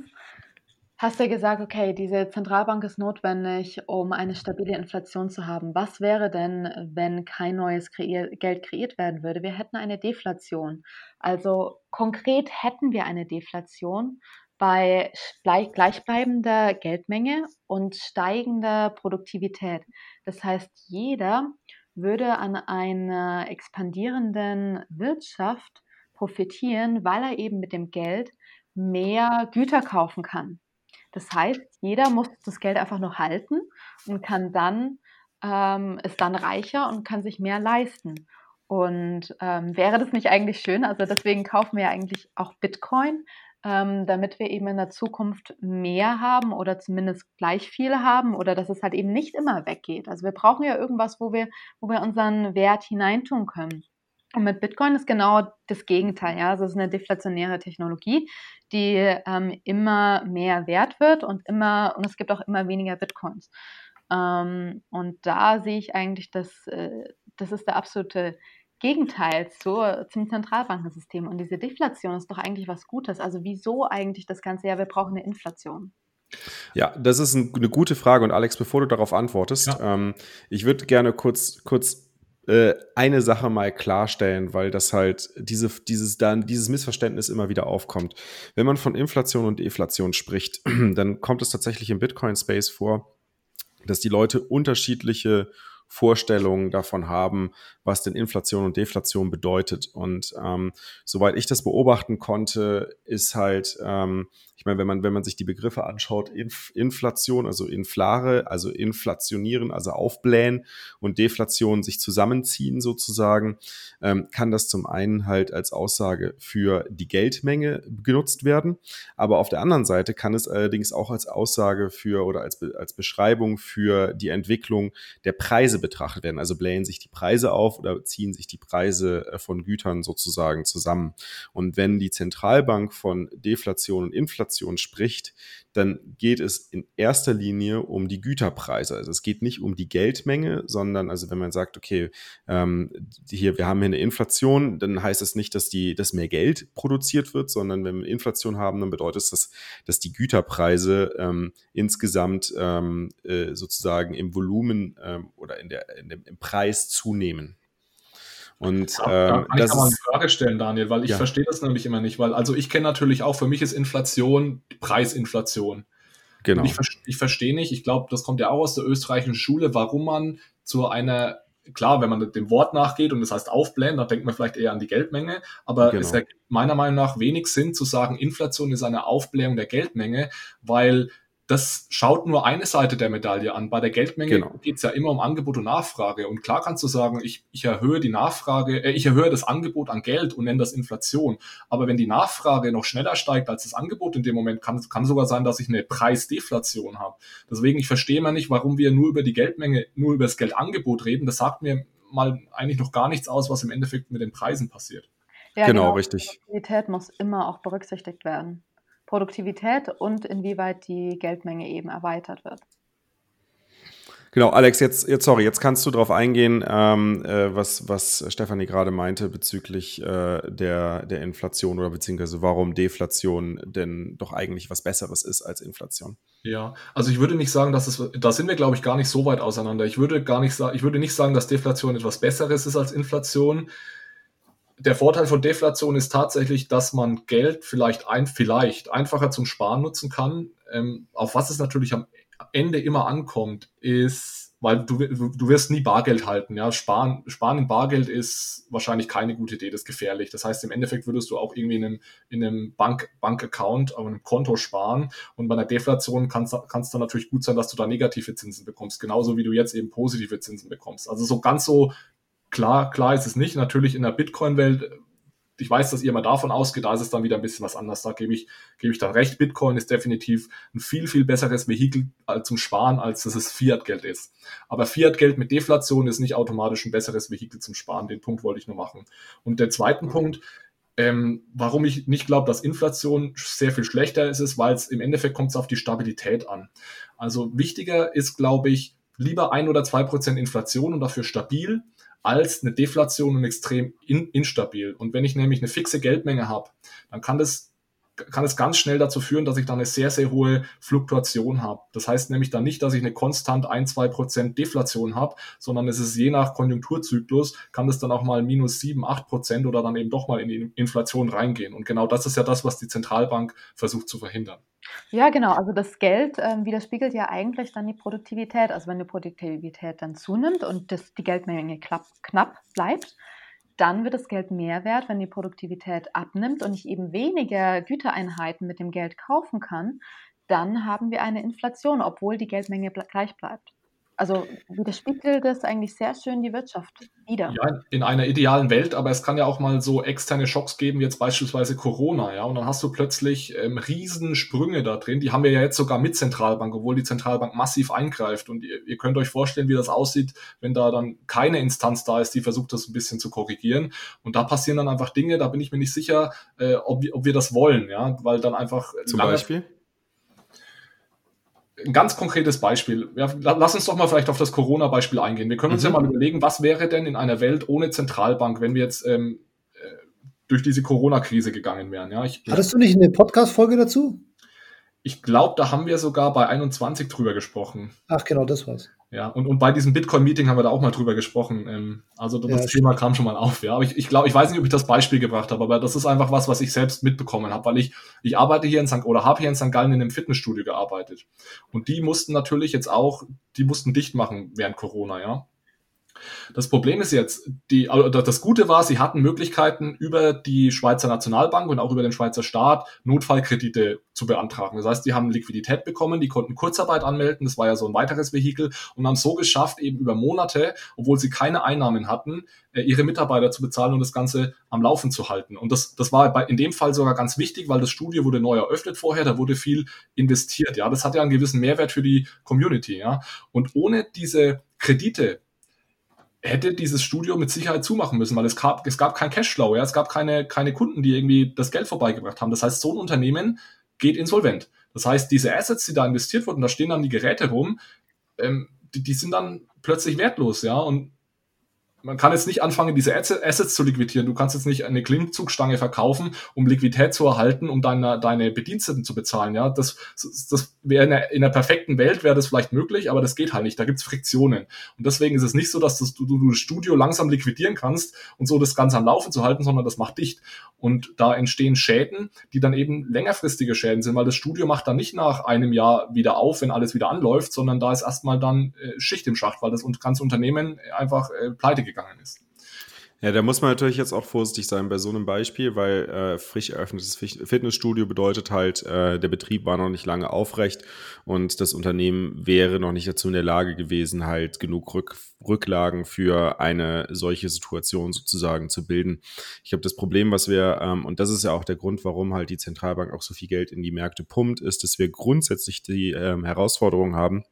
hast du ja gesagt, okay, diese Zentralbank ist notwendig, um eine stabile Inflation zu haben. Was wäre denn, wenn kein neues kreier Geld kreiert werden würde? Wir hätten eine Deflation. Also konkret hätten wir eine Deflation bei gleichbleibender Geldmenge und steigender Produktivität. Das heißt, jeder würde an einer expandierenden Wirtschaft profitieren, weil er eben mit dem Geld mehr Güter kaufen kann. Das heißt, jeder muss das Geld einfach nur halten und kann dann, ähm, ist dann reicher und kann sich mehr leisten. Und ähm, wäre das nicht eigentlich schön? Also deswegen kaufen wir ja eigentlich auch Bitcoin, ähm, damit wir eben in der Zukunft mehr haben oder zumindest gleich viel haben oder dass es halt eben nicht immer weggeht. Also wir brauchen ja irgendwas, wo wir, wo wir unseren Wert hineintun können. Und mit Bitcoin ist genau das Gegenteil. Ja? Also es ist eine deflationäre Technologie, die ähm, immer mehr wert wird und immer, und es gibt auch immer weniger Bitcoins. Ähm, und da sehe ich eigentlich, dass äh, das ist der absolute Gegenteil zu, zum Zentralbankensystem. Und diese Deflation ist doch eigentlich was Gutes. Also wieso eigentlich das Ganze? Ja, wir brauchen eine Inflation. Ja, das ist ein, eine gute Frage. Und Alex, bevor du darauf antwortest, ja. ähm, ich würde gerne kurz, kurz äh, eine Sache mal klarstellen, weil das halt diese, dieses, dann, dieses Missverständnis immer wieder aufkommt. Wenn man von Inflation und Deflation spricht, dann kommt es tatsächlich im Bitcoin-Space vor, dass die Leute unterschiedliche Vorstellungen davon haben, was denn Inflation und Deflation bedeutet. Und ähm, soweit ich das beobachten konnte, ist halt ähm, ich meine, wenn man, wenn man sich die Begriffe anschaut, Inf Inflation, also inflare, also inflationieren, also aufblähen und Deflation sich zusammenziehen sozusagen, ähm, kann das zum einen halt als Aussage für die Geldmenge genutzt werden. Aber auf der anderen Seite kann es allerdings auch als Aussage für oder als, als Beschreibung für die Entwicklung der Preise betrachtet werden. Also blähen sich die Preise auf oder ziehen sich die Preise äh, von Gütern sozusagen zusammen. Und wenn die Zentralbank von Deflation und Inflation spricht, dann geht es in erster Linie um die Güterpreise. Also es geht nicht um die Geldmenge, sondern also wenn man sagt, okay, ähm, hier, wir haben hier eine Inflation, dann heißt es nicht, dass die, dass mehr Geld produziert wird, sondern wenn wir Inflation haben, dann bedeutet das, dass die Güterpreise ähm, insgesamt ähm, äh, sozusagen im Volumen ähm, oder in der, in dem, im Preis zunehmen. Und ja, ähm, da kann ich mal eine Frage stellen, Daniel, weil ich ja. verstehe das nämlich immer nicht, weil also ich kenne natürlich auch, für mich ist Inflation Preisinflation. Genau. Ich, ich verstehe nicht, ich glaube, das kommt ja auch aus der österreichischen Schule, warum man zu einer, klar, wenn man dem Wort nachgeht und das heißt aufblähen, dann denkt man vielleicht eher an die Geldmenge, aber genau. es ergibt meiner Meinung nach wenig Sinn zu sagen, Inflation ist eine Aufblähung der Geldmenge, weil das schaut nur eine Seite der Medaille an. Bei der Geldmenge genau. geht es ja immer um Angebot und Nachfrage. Und klar kannst du sagen, ich, ich erhöhe die Nachfrage, äh, ich erhöhe das Angebot an Geld und nenne das Inflation. Aber wenn die Nachfrage noch schneller steigt als das Angebot in dem Moment, kann, kann sogar sein, dass ich eine Preisdeflation habe. Deswegen, ich verstehe mal nicht, warum wir nur über die Geldmenge, nur über das Geldangebot reden. Das sagt mir mal eigentlich noch gar nichts aus, was im Endeffekt mit den Preisen passiert. Ja, genau, genau. richtig. Die muss immer auch berücksichtigt werden. Produktivität und inwieweit die Geldmenge eben erweitert wird. Genau, Alex, jetzt, jetzt sorry, jetzt kannst du darauf eingehen, ähm, äh, was, was Stefanie gerade meinte bezüglich äh, der, der Inflation oder beziehungsweise warum Deflation denn doch eigentlich was Besseres ist als Inflation. Ja, also ich würde nicht sagen, dass es, da sind wir, glaube ich, gar nicht so weit auseinander. Ich würde gar nicht sagen, ich würde nicht sagen, dass Deflation etwas Besseres ist als Inflation der Vorteil von Deflation ist tatsächlich, dass man Geld vielleicht, ein, vielleicht einfacher zum Sparen nutzen kann. Ähm, auf was es natürlich am Ende immer ankommt, ist, weil du, du wirst nie Bargeld halten. Ja? Sparen, Sparen in Bargeld ist wahrscheinlich keine gute Idee, das ist gefährlich. Das heißt, im Endeffekt würdest du auch irgendwie in einem, in einem Bank, Bankaccount, auf einem Konto sparen. Und bei einer Deflation kann es dann natürlich gut sein, dass du da negative Zinsen bekommst, genauso wie du jetzt eben positive Zinsen bekommst. Also so ganz so Klar, klar ist es nicht. Natürlich in der Bitcoin-Welt, ich weiß, dass ihr mal davon ausgeht, da ist es dann wieder ein bisschen was anderes. Da gebe ich, gebe ich dann recht. Bitcoin ist definitiv ein viel, viel besseres Vehikel zum Sparen, als dass es Fiat-Geld ist. Aber Fiat-Geld mit Deflation ist nicht automatisch ein besseres Vehikel zum Sparen. Den Punkt wollte ich nur machen. Und der zweite mhm. Punkt, ähm, warum ich nicht glaube, dass Inflation sehr viel schlechter ist, ist, weil es im Endeffekt kommt es auf die Stabilität an. Also wichtiger ist, glaube ich, lieber ein oder zwei Prozent Inflation und dafür stabil, als eine Deflation und extrem in, instabil. Und wenn ich nämlich eine fixe Geldmenge habe, dann kann das kann es ganz schnell dazu führen, dass ich dann eine sehr, sehr hohe Fluktuation habe. Das heißt nämlich dann nicht, dass ich eine konstant 1-2% Deflation habe, sondern es ist je nach Konjunkturzyklus, kann es dann auch mal minus 7, 8% oder dann eben doch mal in die Inflation reingehen. Und genau das ist ja das, was die Zentralbank versucht zu verhindern. Ja, genau. Also das Geld ähm, widerspiegelt ja eigentlich dann die Produktivität. Also wenn die Produktivität dann zunimmt und das, die Geldmenge klapp, knapp bleibt, dann wird das Geld mehr wert, wenn die Produktivität abnimmt und ich eben weniger Gütereinheiten mit dem Geld kaufen kann. Dann haben wir eine Inflation, obwohl die Geldmenge gleich bleibt. Also widerspiegelt das eigentlich sehr schön die Wirtschaft wieder. Ja, in einer idealen Welt, aber es kann ja auch mal so externe Schocks geben, jetzt beispielsweise Corona, ja, und dann hast du plötzlich ähm, Riesensprünge da drin. Die haben wir ja jetzt sogar mit Zentralbank, obwohl die Zentralbank massiv eingreift. Und ihr, ihr könnt euch vorstellen, wie das aussieht, wenn da dann keine Instanz da ist, die versucht, das ein bisschen zu korrigieren. Und da passieren dann einfach Dinge, da bin ich mir nicht sicher, äh, ob, ob wir das wollen, ja, weil dann einfach. Zum Beispiel? Ein ganz konkretes Beispiel. Ja, lass uns doch mal vielleicht auf das Corona-Beispiel eingehen. Wir können uns mhm. ja mal überlegen, was wäre denn in einer Welt ohne Zentralbank, wenn wir jetzt ähm, äh, durch diese Corona-Krise gegangen wären. Ja, ich, Hattest du nicht eine Podcast-Folge dazu? Ich glaube, da haben wir sogar bei 21 drüber gesprochen. Ach, genau, das war's. Ja, und, und bei diesem Bitcoin-Meeting haben wir da auch mal drüber gesprochen. Ähm, also das ja, Thema kam schon mal auf, ja. Aber ich, ich glaube, ich weiß nicht, ob ich das Beispiel gebracht habe, aber das ist einfach was, was ich selbst mitbekommen habe, weil ich, ich arbeite hier in St. oder habe hier in St. Gallen in einem Fitnessstudio gearbeitet. Und die mussten natürlich jetzt auch, die mussten dicht machen während Corona, ja. Das Problem ist jetzt, die, das Gute war, sie hatten Möglichkeiten über die Schweizer Nationalbank und auch über den Schweizer Staat Notfallkredite zu beantragen. Das heißt, die haben Liquidität bekommen, die konnten Kurzarbeit anmelden, das war ja so ein weiteres Vehikel und haben so geschafft, eben über Monate, obwohl sie keine Einnahmen hatten, äh, ihre Mitarbeiter zu bezahlen und das Ganze am Laufen zu halten. Und das, das war in dem Fall sogar ganz wichtig, weil das Studio wurde neu eröffnet vorher, da wurde viel investiert. Ja, das hat ja einen gewissen Mehrwert für die Community. Ja, und ohne diese Kredite hätte dieses Studio mit Sicherheit zumachen müssen, weil es gab, es gab kein Cashflow, ja, es gab keine, keine Kunden, die irgendwie das Geld vorbeigebracht haben. Das heißt, so ein Unternehmen geht insolvent. Das heißt, diese Assets, die da investiert wurden, da stehen dann die Geräte rum, ähm, die, die sind dann plötzlich wertlos, ja, und man kann jetzt nicht anfangen, diese Assets zu liquidieren. Du kannst jetzt nicht eine Klimmzugstange verkaufen, um Liquidität zu erhalten, um deine, deine Bediensteten zu bezahlen. Ja, das, das wäre in, der, in der perfekten Welt wäre das vielleicht möglich, aber das geht halt nicht. Da gibt's Friktionen. Und deswegen ist es nicht so, dass das, du, du das Studio langsam liquidieren kannst und so das Ganze am Laufen zu halten, sondern das macht dicht. Und da entstehen Schäden, die dann eben längerfristige Schäden sind, weil das Studio macht dann nicht nach einem Jahr wieder auf, wenn alles wieder anläuft, sondern da ist erstmal dann äh, Schicht im Schacht, weil das ganze Unternehmen einfach äh, pleite gegangen ist. Ja, da muss man natürlich jetzt auch vorsichtig sein bei so einem Beispiel, weil äh, frisch eröffnetes Fitnessstudio bedeutet halt, äh, der Betrieb war noch nicht lange aufrecht und das Unternehmen wäre noch nicht dazu in der Lage gewesen, halt genug Rück Rücklagen für eine solche Situation sozusagen zu bilden. Ich glaube, das Problem, was wir, ähm, und das ist ja auch der Grund, warum halt die Zentralbank auch so viel Geld in die Märkte pumpt, ist, dass wir grundsätzlich die ähm, Herausforderung haben,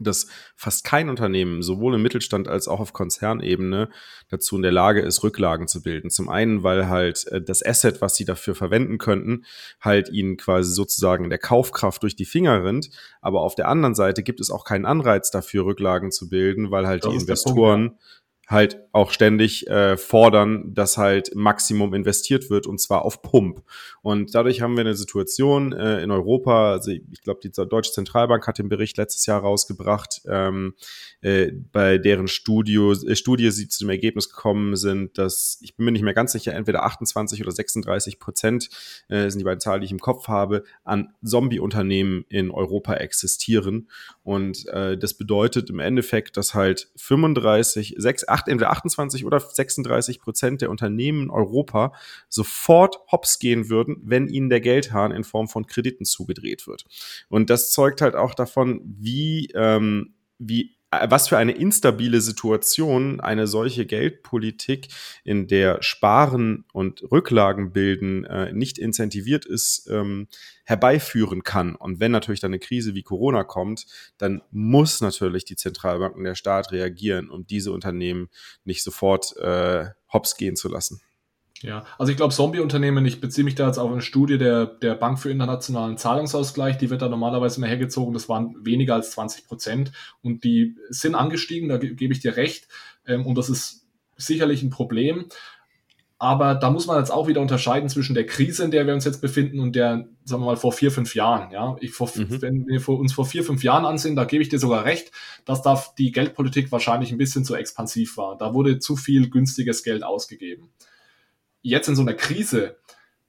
dass fast kein Unternehmen, sowohl im Mittelstand als auch auf Konzernebene, dazu in der Lage ist, Rücklagen zu bilden. Zum einen, weil halt äh, das Asset, was sie dafür verwenden könnten, halt ihnen quasi sozusagen der Kaufkraft durch die Finger rinnt. Aber auf der anderen Seite gibt es auch keinen Anreiz dafür, Rücklagen zu bilden, weil halt das die Investoren Punkt, ja halt auch ständig äh, fordern, dass halt Maximum investiert wird und zwar auf Pump. Und dadurch haben wir eine Situation äh, in Europa, also ich glaube, die Deutsche Zentralbank hat den Bericht letztes Jahr rausgebracht, ähm, äh, bei deren Studio, äh, Studie sie zu dem Ergebnis gekommen sind, dass, ich bin mir nicht mehr ganz sicher, entweder 28 oder 36 Prozent äh, sind die beiden Zahlen, die ich im Kopf habe, an Zombie-Unternehmen in Europa existieren. Und äh, das bedeutet im Endeffekt, dass halt 35, 6, 8, entweder 28 oder 36 Prozent der Unternehmen in Europa sofort hops gehen würden, wenn ihnen der Geldhahn in Form von Krediten zugedreht wird. Und das zeugt halt auch davon, wie, ähm, wie was für eine instabile Situation eine solche Geldpolitik, in der Sparen und Rücklagen bilden äh, nicht incentiviert ist, ähm, herbeiführen kann. Und wenn natürlich dann eine Krise wie Corona kommt, dann muss natürlich die Zentralbank und der Staat reagieren, um diese Unternehmen nicht sofort äh, hops gehen zu lassen. Ja, also ich glaube, Zombie-Unternehmen, ich beziehe mich da jetzt auf eine Studie der, der Bank für internationalen Zahlungsausgleich, die wird da normalerweise immer hergezogen, das waren weniger als 20 Prozent und die sind angestiegen, da gebe ich dir recht ähm, und das ist sicherlich ein Problem. Aber da muss man jetzt auch wieder unterscheiden zwischen der Krise, in der wir uns jetzt befinden und der, sagen wir mal, vor vier, fünf Jahren. Ja, ich vor, mhm. wenn wir uns vor vier, fünf Jahren ansehen, da gebe ich dir sogar recht, dass da die Geldpolitik wahrscheinlich ein bisschen zu expansiv war. Da wurde zu viel günstiges Geld ausgegeben jetzt in so einer Krise,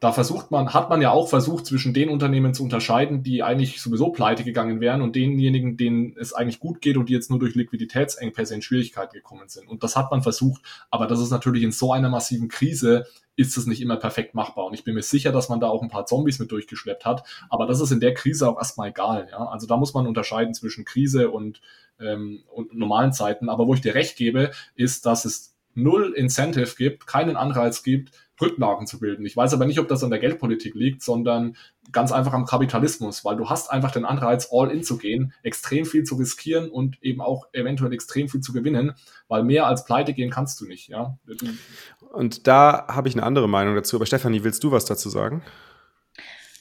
da versucht man, hat man ja auch versucht, zwischen den Unternehmen zu unterscheiden, die eigentlich sowieso pleite gegangen wären und denjenigen, denen es eigentlich gut geht und die jetzt nur durch Liquiditätsengpässe in Schwierigkeiten gekommen sind. Und das hat man versucht. Aber das ist natürlich in so einer massiven Krise ist es nicht immer perfekt machbar. Und ich bin mir sicher, dass man da auch ein paar Zombies mit durchgeschleppt hat. Aber das ist in der Krise auch erstmal egal. Ja? Also da muss man unterscheiden zwischen Krise und, ähm, und normalen Zeiten. Aber wo ich dir recht gebe, ist, dass es null Incentive gibt, keinen Anreiz gibt, Rücklagen zu bilden. Ich weiß aber nicht, ob das an der Geldpolitik liegt, sondern ganz einfach am Kapitalismus, weil du hast einfach den Anreiz, all in zu gehen, extrem viel zu riskieren und eben auch eventuell extrem viel zu gewinnen, weil mehr als pleite gehen kannst du nicht, ja. Und da habe ich eine andere Meinung dazu. Aber Stefanie, willst du was dazu sagen?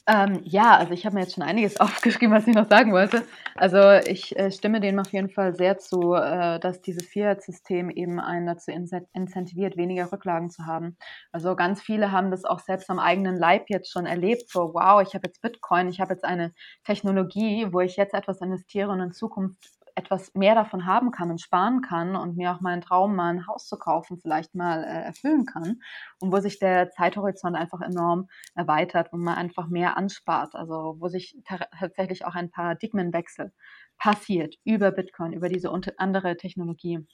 Ähm, ja, also ich habe mir jetzt schon einiges aufgeschrieben, was ich noch sagen wollte. Also ich äh, stimme dem auf jeden Fall sehr zu, äh, dass dieses Fiat-System eben einen dazu incentiviert, weniger Rücklagen zu haben. Also ganz viele haben das auch selbst am eigenen Leib jetzt schon erlebt. So, wow, ich habe jetzt Bitcoin, ich habe jetzt eine Technologie, wo ich jetzt etwas investiere und in Zukunft etwas mehr davon haben kann und sparen kann und mir auch meinen Traum, mal ein Haus zu kaufen, vielleicht mal äh, erfüllen kann und wo sich der Zeithorizont einfach enorm erweitert und man einfach mehr anspart. Also wo sich tatsächlich auch ein Paradigmenwechsel passiert über Bitcoin, über diese andere Technologie.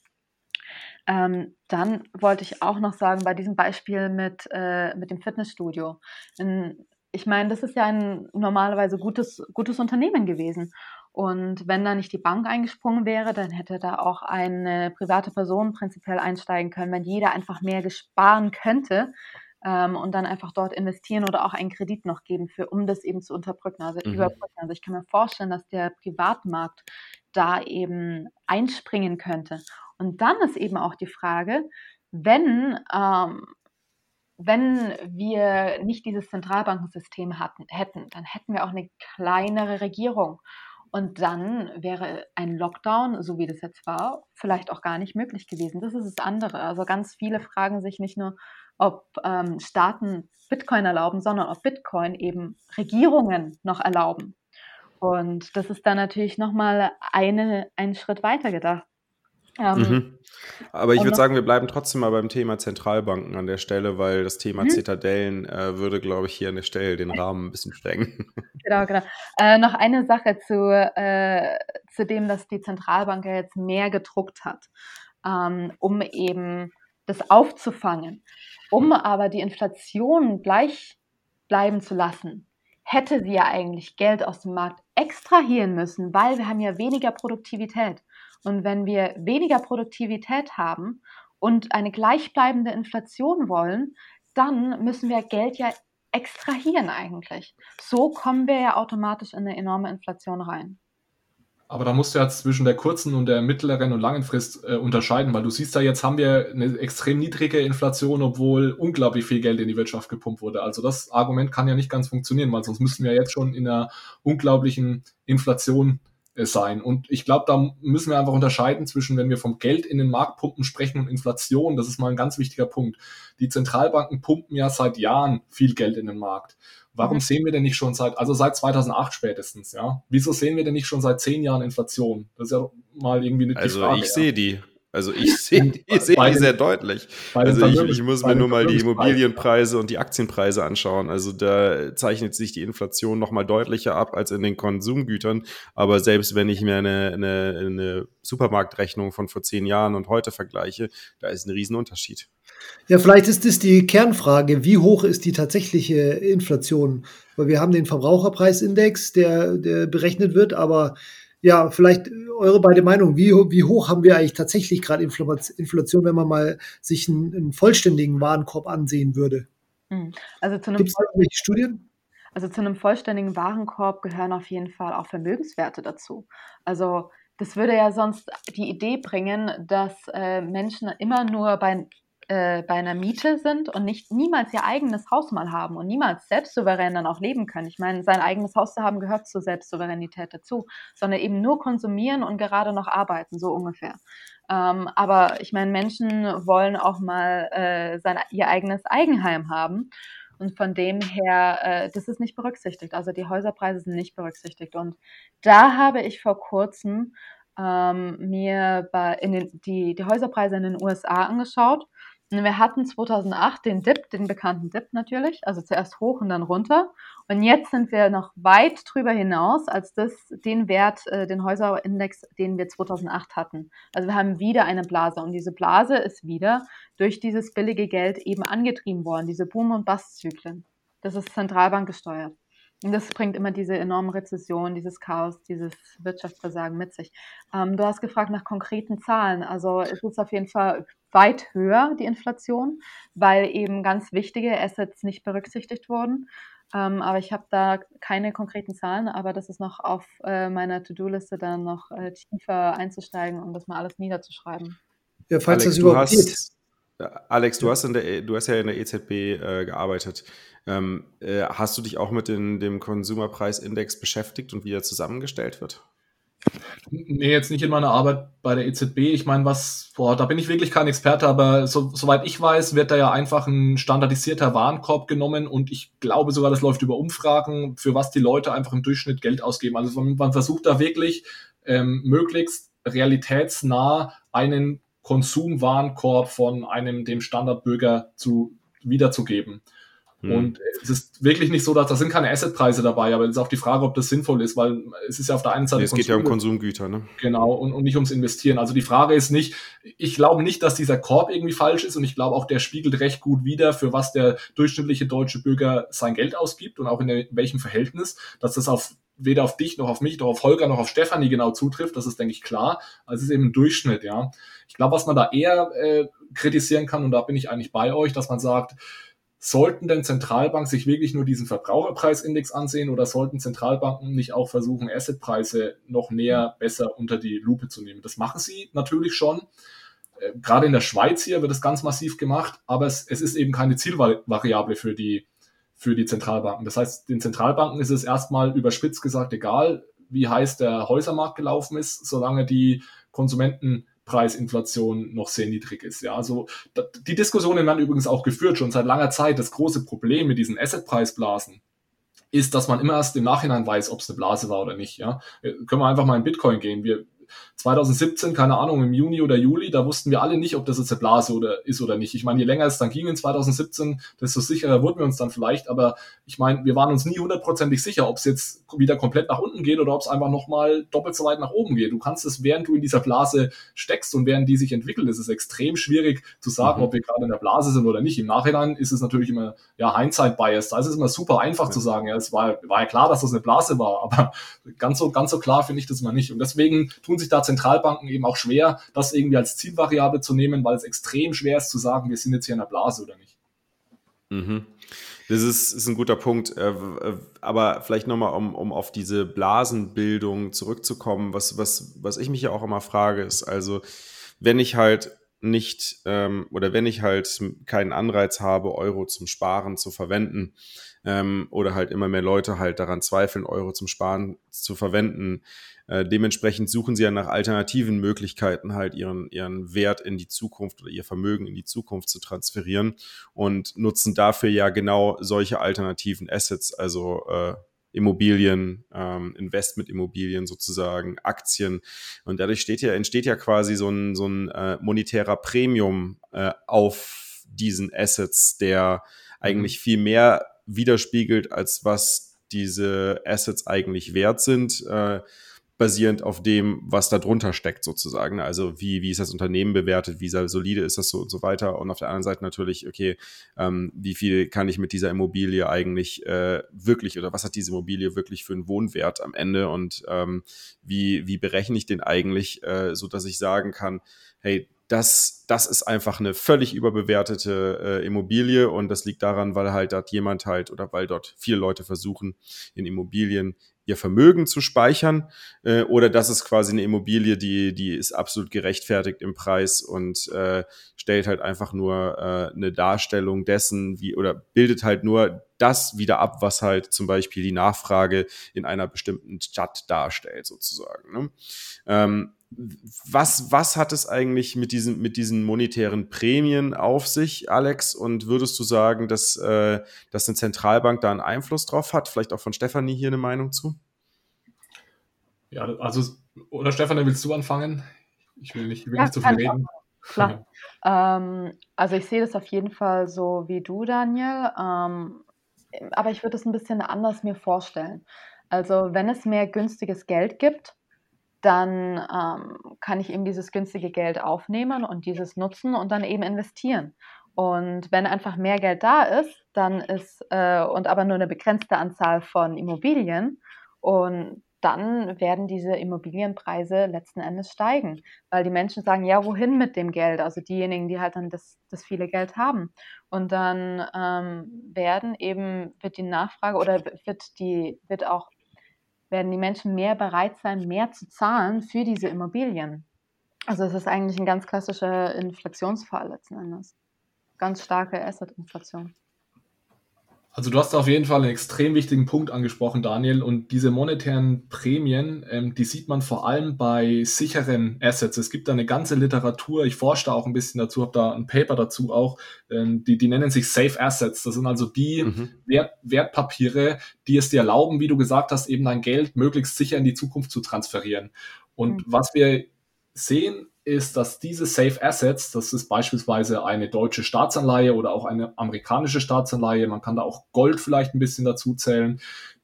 Ähm, dann wollte ich auch noch sagen, bei diesem Beispiel mit, äh, mit dem Fitnessstudio. In, ich meine, das ist ja ein normalerweise gutes, gutes Unternehmen gewesen. Und wenn da nicht die Bank eingesprungen wäre, dann hätte da auch eine private Person prinzipiell einsteigen können, wenn jeder einfach mehr gesparen könnte ähm, und dann einfach dort investieren oder auch einen Kredit noch geben, für, um das eben zu unterbrücken, also mhm. überbrücken. Also ich kann mir vorstellen, dass der Privatmarkt da eben einspringen könnte. Und dann ist eben auch die Frage, wenn ähm, wenn wir nicht dieses Zentralbankensystem hatten, hätten, dann hätten wir auch eine kleinere Regierung. Und dann wäre ein Lockdown, so wie das jetzt war, vielleicht auch gar nicht möglich gewesen. Das ist das andere. Also ganz viele fragen sich nicht nur, ob ähm, Staaten Bitcoin erlauben, sondern ob Bitcoin eben Regierungen noch erlauben. Und das ist dann natürlich nochmal eine, einen Schritt weiter gedacht. Ähm, mhm. Aber ich würde sagen, wir bleiben trotzdem mal beim Thema Zentralbanken an der Stelle, weil das Thema mhm. Zitadellen äh, würde, glaube ich, hier an der Stelle den Rahmen ein bisschen sprengen. Genau, genau. Äh, noch eine Sache zu, äh, zu dem, dass die Zentralbank ja jetzt mehr gedruckt hat, ähm, um eben das aufzufangen. Um aber die Inflation gleich bleiben zu lassen, hätte sie ja eigentlich Geld aus dem Markt extrahieren müssen, weil wir haben ja weniger Produktivität. Und wenn wir weniger Produktivität haben und eine gleichbleibende Inflation wollen, dann müssen wir Geld ja extrahieren eigentlich. So kommen wir ja automatisch in eine enorme Inflation rein. Aber da musst du ja zwischen der kurzen und der mittleren und langen Frist äh, unterscheiden, weil du siehst ja, jetzt haben wir eine extrem niedrige Inflation, obwohl unglaublich viel Geld in die Wirtschaft gepumpt wurde. Also das Argument kann ja nicht ganz funktionieren, weil sonst müssten wir jetzt schon in einer unglaublichen Inflation sein. Und ich glaube, da müssen wir einfach unterscheiden zwischen, wenn wir vom Geld in den Markt pumpen sprechen und Inflation. Das ist mal ein ganz wichtiger Punkt. Die Zentralbanken pumpen ja seit Jahren viel Geld in den Markt. Warum mhm. sehen wir denn nicht schon seit, also seit 2008 spätestens, ja? Wieso sehen wir denn nicht schon seit zehn Jahren Inflation? Das ist ja mal irgendwie eine Also Frage, ich sehe die. Also ich sehe ich seh die sehr deutlich. Also ich, ich muss mir nur mal die Immobilienpreise und die Aktienpreise anschauen. Also da zeichnet sich die Inflation noch mal deutlicher ab als in den Konsumgütern. Aber selbst wenn ich mir eine, eine, eine Supermarktrechnung von vor zehn Jahren und heute vergleiche, da ist ein Riesenunterschied. Ja, vielleicht ist es die Kernfrage, wie hoch ist die tatsächliche Inflation? Weil wir haben den Verbraucherpreisindex, der, der berechnet wird, aber ja, vielleicht eure beide Meinung. Wie, wie hoch haben wir eigentlich tatsächlich gerade Inflation, wenn man mal sich einen, einen vollständigen Warenkorb ansehen würde? Hm. Also zu einem Gibt es irgendwelche Studien? Also zu einem vollständigen Warenkorb gehören auf jeden Fall auch Vermögenswerte dazu. Also das würde ja sonst die Idee bringen, dass äh, Menschen immer nur bei äh, bei einer Miete sind und nicht niemals ihr eigenes Haus mal haben und niemals selbstsouverän dann auch leben können. Ich meine, sein eigenes Haus zu haben gehört zur Selbstsouveränität dazu, sondern eben nur konsumieren und gerade noch arbeiten, so ungefähr. Ähm, aber ich meine, Menschen wollen auch mal äh, sein, ihr eigenes Eigenheim haben. Und von dem her, äh, das ist nicht berücksichtigt. Also die Häuserpreise sind nicht berücksichtigt. Und da habe ich vor kurzem ähm, mir bei, in den, die, die Häuserpreise in den USA angeschaut wir hatten 2008 den Dip, den bekannten Dip natürlich, also zuerst hoch und dann runter. Und jetzt sind wir noch weit drüber hinaus als das, den Wert, äh, den Häuserindex, den wir 2008 hatten. Also wir haben wieder eine Blase und diese Blase ist wieder durch dieses billige Geld eben angetrieben worden, diese Boom- und Bust-Zyklen. Das ist Zentralbank gesteuert. Und das bringt immer diese enorme Rezession, dieses Chaos, dieses Wirtschaftsversagen mit sich. Ähm, du hast gefragt nach konkreten Zahlen. Also es ist auf jeden Fall weit höher, die Inflation, weil eben ganz wichtige Assets nicht berücksichtigt wurden. Ähm, aber ich habe da keine konkreten Zahlen, aber das ist noch auf äh, meiner To-Do-Liste dann noch äh, tiefer einzusteigen und das mal alles niederzuschreiben. Ja, falls Alex, das überhaupt geht. Alex, du hast, in der, du hast ja in der EZB äh, gearbeitet. Ähm, äh, hast du dich auch mit den, dem Konsumerpreisindex beschäftigt und wie er zusammengestellt wird? Nee, jetzt nicht in meiner Arbeit bei der EZB. Ich meine, was, boah, da bin ich wirklich kein Experte, aber so, soweit ich weiß, wird da ja einfach ein standardisierter Warenkorb genommen und ich glaube sogar, das läuft über Umfragen, für was die Leute einfach im Durchschnitt Geld ausgeben. Also man, versucht da wirklich ähm, möglichst realitätsnah einen Konsumwarenkorb von einem dem Standardbürger zu wiederzugeben. Hm. Und es ist wirklich nicht so, dass da sind keine Assetpreise dabei, aber es ist auch die Frage, ob das sinnvoll ist, weil es ist ja auf der einen Seite. es geht ja um Konsumgüter, ne? Genau, und, und nicht ums Investieren. Also die Frage ist nicht, ich glaube nicht, dass dieser Korb irgendwie falsch ist und ich glaube auch, der spiegelt recht gut wider, für was der durchschnittliche deutsche Bürger sein Geld ausgibt und auch in, der, in welchem Verhältnis, dass das auf weder auf dich noch auf mich noch auf Holger noch auf Stefanie genau zutrifft, das ist, denke ich, klar. Also es ist eben ein Durchschnitt, ja. Ich glaube, was man da eher äh, kritisieren kann, und da bin ich eigentlich bei euch, dass man sagt, Sollten denn Zentralbanken sich wirklich nur diesen Verbraucherpreisindex ansehen oder sollten Zentralbanken nicht auch versuchen, Assetpreise noch näher besser unter die Lupe zu nehmen? Das machen sie natürlich schon. Äh, gerade in der Schweiz hier wird es ganz massiv gemacht, aber es, es ist eben keine Zielvariable für die, für die Zentralbanken. Das heißt, den Zentralbanken ist es erstmal überspitzt gesagt egal, wie heiß der Häusermarkt gelaufen ist, solange die Konsumenten Preisinflation noch sehr niedrig ist. Ja, also die Diskussionen werden übrigens auch geführt schon seit langer Zeit. Das große Problem mit diesen Assetpreisblasen ist, dass man immer erst im Nachhinein weiß, ob es eine Blase war oder nicht. Ja, können wir einfach mal in Bitcoin gehen. Wir 2017, keine Ahnung, im Juni oder Juli, da wussten wir alle nicht, ob das jetzt eine Blase oder ist oder nicht. Ich meine, je länger es dann ging in 2017, desto sicherer wurden wir uns dann vielleicht. Aber ich meine, wir waren uns nie hundertprozentig sicher, ob es jetzt wieder komplett nach unten geht oder ob es einfach nochmal doppelt so weit nach oben geht. Du kannst es, während du in dieser Blase steckst und während die sich entwickelt, ist es extrem schwierig zu sagen, mhm. ob wir gerade in der Blase sind oder nicht. Im Nachhinein ist es natürlich immer, ja, Hindsight-Bias. Da ist es immer super einfach ja. zu sagen, ja, es war, war ja klar, dass das eine Blase war, aber ganz so, ganz so klar finde ich das mal nicht. Und deswegen tun sich da Zentralbanken eben auch schwer, das irgendwie als Zielvariable zu nehmen, weil es extrem schwer ist zu sagen, wir sind jetzt hier in der Blase oder nicht. Mhm. Das ist, ist ein guter Punkt. Äh, aber vielleicht nochmal, um, um auf diese Blasenbildung zurückzukommen, was, was, was ich mich ja auch immer frage, ist also, wenn ich halt nicht ähm, oder wenn ich halt keinen Anreiz habe, Euro zum Sparen zu verwenden ähm, oder halt immer mehr Leute halt daran zweifeln, Euro zum Sparen zu verwenden, äh, dementsprechend suchen sie ja nach alternativen Möglichkeiten, halt ihren, ihren Wert in die Zukunft oder ihr Vermögen in die Zukunft zu transferieren und nutzen dafür ja genau solche alternativen Assets, also äh, Immobilien, ähm, Investmentimmobilien sozusagen, Aktien. Und dadurch steht ja, entsteht ja quasi so ein, so ein äh, monetärer Premium äh, auf diesen Assets, der eigentlich mhm. viel mehr widerspiegelt, als was diese Assets eigentlich wert sind. Äh, basierend auf dem, was da drunter steckt sozusagen. Also wie, wie ist das Unternehmen bewertet, wie solide ist das so und so weiter. Und auf der anderen Seite natürlich, okay, ähm, wie viel kann ich mit dieser Immobilie eigentlich äh, wirklich oder was hat diese Immobilie wirklich für einen Wohnwert am Ende und ähm, wie, wie berechne ich den eigentlich, äh, so dass ich sagen kann, hey, das, das ist einfach eine völlig überbewertete äh, Immobilie und das liegt daran, weil halt dort jemand halt oder weil dort viele Leute versuchen, in Immobilien ihr Vermögen zu speichern äh, oder das ist quasi eine Immobilie, die, die ist absolut gerechtfertigt im Preis und äh, stellt halt einfach nur äh, eine Darstellung dessen, wie oder bildet halt nur das wieder ab, was halt zum Beispiel die Nachfrage in einer bestimmten Stadt darstellt, sozusagen. Ne? Ähm, was, was hat es eigentlich mit diesen, mit diesen monetären Prämien auf sich, Alex? Und würdest du sagen, dass, äh, dass eine Zentralbank da einen Einfluss drauf hat? Vielleicht auch von Stefanie hier eine Meinung zu? Ja, also, oder Stefanie, willst du anfangen? Ich will nicht, will ja, nicht zu viel reden. Klar. ähm, also ich sehe das auf jeden Fall so wie du, Daniel. Ähm, aber ich würde es ein bisschen anders mir vorstellen. Also wenn es mehr günstiges Geld gibt, dann ähm, kann ich eben dieses günstige Geld aufnehmen und dieses nutzen und dann eben investieren. Und wenn einfach mehr Geld da ist, dann ist äh, und aber nur eine begrenzte Anzahl von Immobilien und dann werden diese Immobilienpreise letzten Endes steigen, weil die Menschen sagen, ja, wohin mit dem Geld? Also diejenigen, die halt dann das, das viele Geld haben. Und dann ähm, werden eben, wird die Nachfrage oder wird die, wird auch werden die Menschen mehr bereit sein, mehr zu zahlen für diese Immobilien. Also es ist eigentlich ein ganz klassischer Inflationsfall letzten Endes. ganz starke Asset-Inflation. Also du hast auf jeden Fall einen extrem wichtigen Punkt angesprochen, Daniel. Und diese monetären Prämien, ähm, die sieht man vor allem bei sicheren Assets. Es gibt da eine ganze Literatur, ich forsche da auch ein bisschen dazu, habe da ein Paper dazu auch, ähm, die, die nennen sich Safe Assets. Das sind also die mhm. Wert, Wertpapiere, die es dir erlauben, wie du gesagt hast, eben dein Geld möglichst sicher in die Zukunft zu transferieren. Und mhm. was wir sehen, ist, dass diese Safe Assets, das ist beispielsweise eine deutsche Staatsanleihe oder auch eine amerikanische Staatsanleihe, man kann da auch Gold vielleicht ein bisschen dazu zählen,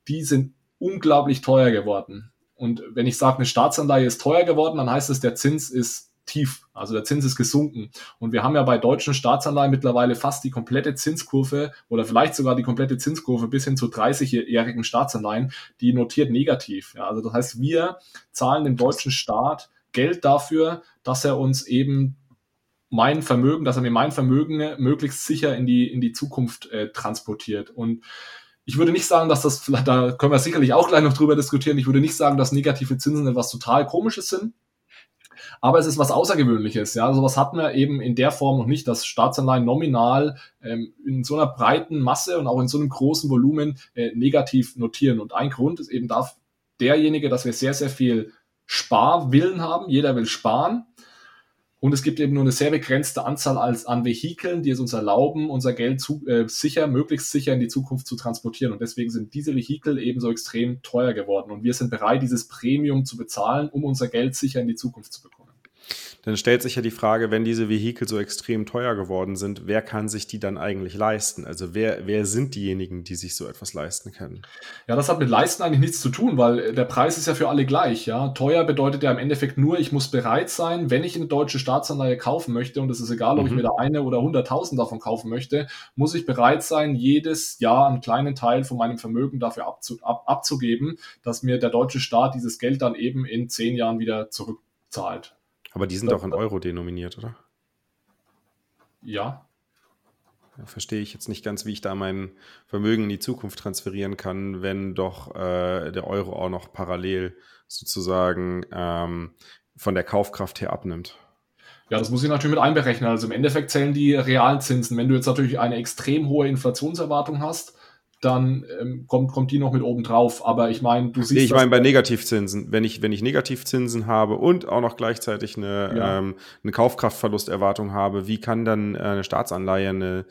die sind unglaublich teuer geworden. Und wenn ich sage, eine Staatsanleihe ist teuer geworden, dann heißt es, der Zins ist tief, also der Zins ist gesunken. Und wir haben ja bei deutschen Staatsanleihen mittlerweile fast die komplette Zinskurve oder vielleicht sogar die komplette Zinskurve bis hin zu 30-jährigen Staatsanleihen, die notiert negativ. Ja, also das heißt, wir zahlen dem deutschen Staat Geld dafür, dass er uns eben mein Vermögen, dass er mir mein Vermögen möglichst sicher in die, in die Zukunft äh, transportiert. Und ich würde nicht sagen, dass das, da können wir sicherlich auch gleich noch drüber diskutieren, ich würde nicht sagen, dass negative Zinsen etwas total Komisches sind. Aber es ist was Außergewöhnliches. Ja, sowas hatten wir eben in der Form noch nicht, dass Staatsanleihen nominal ähm, in so einer breiten Masse und auch in so einem großen Volumen äh, negativ notieren. Und ein Grund ist eben da derjenige, dass wir sehr, sehr viel Sparwillen haben. Jeder will sparen. Und es gibt eben nur eine sehr begrenzte Anzahl als, an Vehikeln, die es uns erlauben, unser Geld zu, äh, sicher, möglichst sicher in die Zukunft zu transportieren. Und deswegen sind diese Vehikel ebenso extrem teuer geworden. Und wir sind bereit, dieses Premium zu bezahlen, um unser Geld sicher in die Zukunft zu bekommen dann stellt sich ja die Frage, wenn diese Vehikel so extrem teuer geworden sind, wer kann sich die dann eigentlich leisten? Also wer, wer sind diejenigen, die sich so etwas leisten können? Ja, das hat mit Leisten eigentlich nichts zu tun, weil der Preis ist ja für alle gleich. Ja, teuer bedeutet ja im Endeffekt nur, ich muss bereit sein, wenn ich eine deutsche Staatsanleihe kaufen möchte, und es ist egal, ob mhm. ich mir da eine oder hunderttausend davon kaufen möchte, muss ich bereit sein, jedes Jahr einen kleinen Teil von meinem Vermögen dafür abzu, ab, abzugeben, dass mir der deutsche Staat dieses Geld dann eben in zehn Jahren wieder zurückzahlt. Aber die sind doch in Euro denominiert, oder? Ja. ja. Verstehe ich jetzt nicht ganz, wie ich da mein Vermögen in die Zukunft transferieren kann, wenn doch äh, der Euro auch noch parallel sozusagen ähm, von der Kaufkraft her abnimmt. Ja, das muss ich natürlich mit einberechnen. Also im Endeffekt zählen die realen Zinsen. Wenn du jetzt natürlich eine extrem hohe Inflationserwartung hast, dann ähm, kommt, kommt die noch mit oben drauf. Aber ich meine, du siehst. Nee, ich meine bei Negativzinsen, wenn ich, wenn ich Negativzinsen habe und auch noch gleichzeitig eine, ja. ähm, eine Kaufkraftverlusterwartung habe, wie kann dann äh, eine Staatsanleihe eine,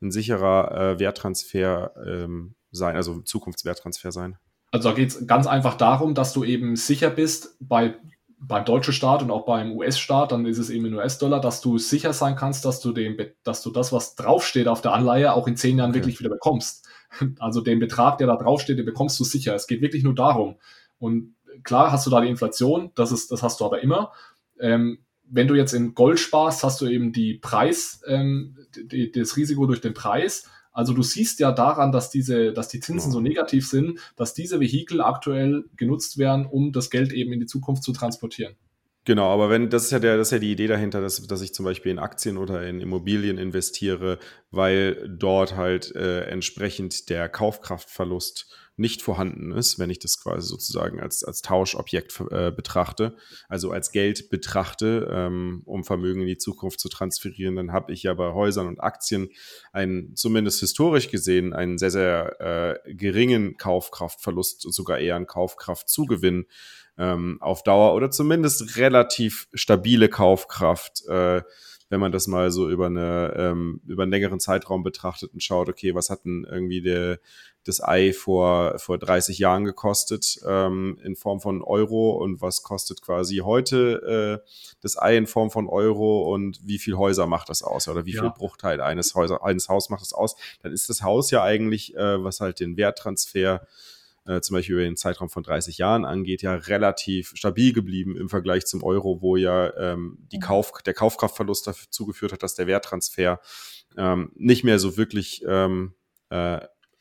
ein sicherer äh, Werttransfer ähm, sein, also Zukunftswerttransfer sein? Also da geht es ganz einfach darum, dass du eben sicher bist bei beim deutschen Staat und auch beim US-Staat, dann ist es eben in US-Dollar, dass du sicher sein kannst, dass du, den, dass du das, was draufsteht auf der Anleihe, auch in zehn Jahren okay. wirklich wieder bekommst. Also den Betrag, der da draufsteht, den bekommst du sicher. Es geht wirklich nur darum. Und klar hast du da die Inflation, das, ist, das hast du aber immer. Ähm, wenn du jetzt in Gold sparst, hast du eben die Preis, ähm, die, das Risiko durch den Preis. Also du siehst ja daran, dass diese, dass die Zinsen so negativ sind, dass diese Vehikel aktuell genutzt werden, um das Geld eben in die Zukunft zu transportieren. Genau, aber wenn, das ist ja der, das ist ja die Idee dahinter, dass, dass ich zum Beispiel in Aktien oder in Immobilien investiere, weil dort halt äh, entsprechend der Kaufkraftverlust nicht vorhanden ist, wenn ich das quasi sozusagen als, als Tauschobjekt äh, betrachte, also als Geld betrachte, ähm, um Vermögen in die Zukunft zu transferieren, dann habe ich ja bei Häusern und Aktien einen, zumindest historisch gesehen, einen sehr, sehr äh, geringen Kaufkraftverlust, sogar eher einen Kaufkraftzugewinn ähm, auf Dauer oder zumindest relativ stabile Kaufkraft, äh, wenn man das mal so über, eine, ähm, über einen längeren Zeitraum betrachtet und schaut, okay, was hat denn irgendwie der, das Ei vor, vor 30 Jahren gekostet ähm, in Form von Euro und was kostet quasi heute äh, das Ei in Form von Euro und wie viel Häuser macht das aus oder wie ja. viel Bruchteil eines, Häuser, eines Haus macht das aus, dann ist das Haus ja eigentlich, äh, was halt den Werttransfer äh, zum Beispiel über den Zeitraum von 30 Jahren angeht, ja relativ stabil geblieben im Vergleich zum Euro, wo ja ähm, die mhm. Kauf, der Kaufkraftverlust dazu geführt hat, dass der Werttransfer ähm, nicht mehr so wirklich ähm, äh,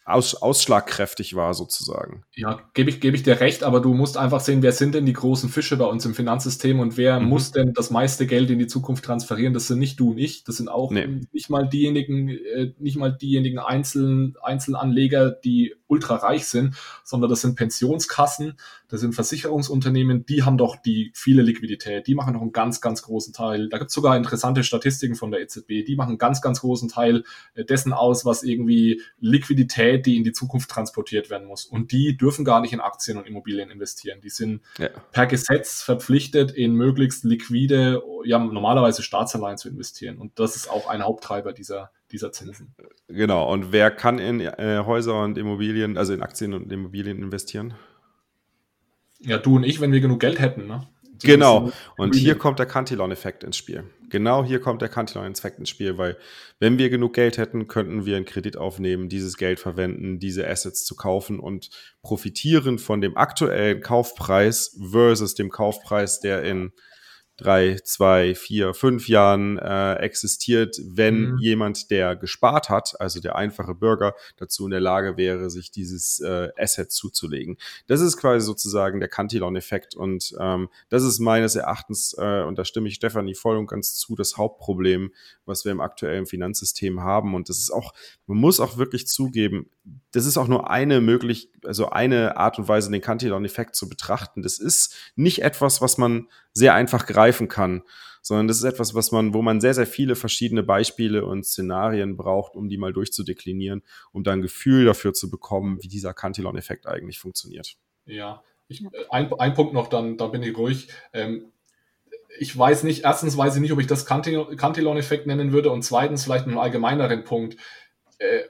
aus, ausschlagkräftig war sozusagen. Ja, gebe ich, geb ich dir recht, aber du musst einfach sehen, wer sind denn die großen Fische bei uns im Finanzsystem und wer mhm. muss denn das meiste Geld in die Zukunft transferieren? Das sind nicht du und ich, das sind auch nee. nicht mal diejenigen, äh, nicht mal diejenigen Einzel, Einzelanleger, die ultra reich sind, sondern das sind Pensionskassen, das sind Versicherungsunternehmen, die haben doch die viele Liquidität, die machen noch einen ganz, ganz großen Teil. Da gibt es sogar interessante Statistiken von der EZB, die machen einen ganz, ganz großen Teil äh, dessen aus, was irgendwie Liquidität, die in die Zukunft transportiert werden muss. Und die dürfen gar nicht in Aktien und Immobilien investieren. Die sind ja. per Gesetz verpflichtet, in möglichst liquide, ja, normalerweise Staatsanleihen zu investieren. Und das ist auch ein Haupttreiber dieser, dieser Zinsen. Genau. Und wer kann in äh, Häuser und Immobilien, also in Aktien und Immobilien investieren? Ja, du und ich, wenn wir genug Geld hätten, ne? Genau. Und hier kommt der Cantillon-Effekt ins Spiel. Genau hier kommt der Cantillon-Effekt ins Spiel, weil wenn wir genug Geld hätten, könnten wir einen Kredit aufnehmen, dieses Geld verwenden, diese Assets zu kaufen und profitieren von dem aktuellen Kaufpreis versus dem Kaufpreis, der in drei, zwei, vier, fünf Jahren äh, existiert, wenn mhm. jemand, der gespart hat, also der einfache Bürger, dazu in der Lage wäre, sich dieses äh, Asset zuzulegen. Das ist quasi sozusagen der Cantillon-Effekt und ähm, das ist meines Erachtens, äh, und da stimme ich Stefanie voll und ganz zu, das Hauptproblem, was wir im aktuellen Finanzsystem haben. Und das ist auch, man muss auch wirklich zugeben, das ist auch nur eine möglich, also eine Art und Weise, den Cantillon-Effekt zu betrachten. Das ist nicht etwas, was man sehr einfach greifen kann, sondern das ist etwas, was man, wo man sehr, sehr viele verschiedene Beispiele und Szenarien braucht, um die mal durchzudeklinieren, um dann ein Gefühl dafür zu bekommen, wie dieser Cantillon-Effekt eigentlich funktioniert. Ja, ich, äh, ein, ein Punkt noch, dann, dann bin ich ruhig. Ähm, ich weiß nicht, erstens weiß ich nicht, ob ich das Cantillon-Effekt nennen würde und zweitens vielleicht einen allgemeineren Punkt. Äh,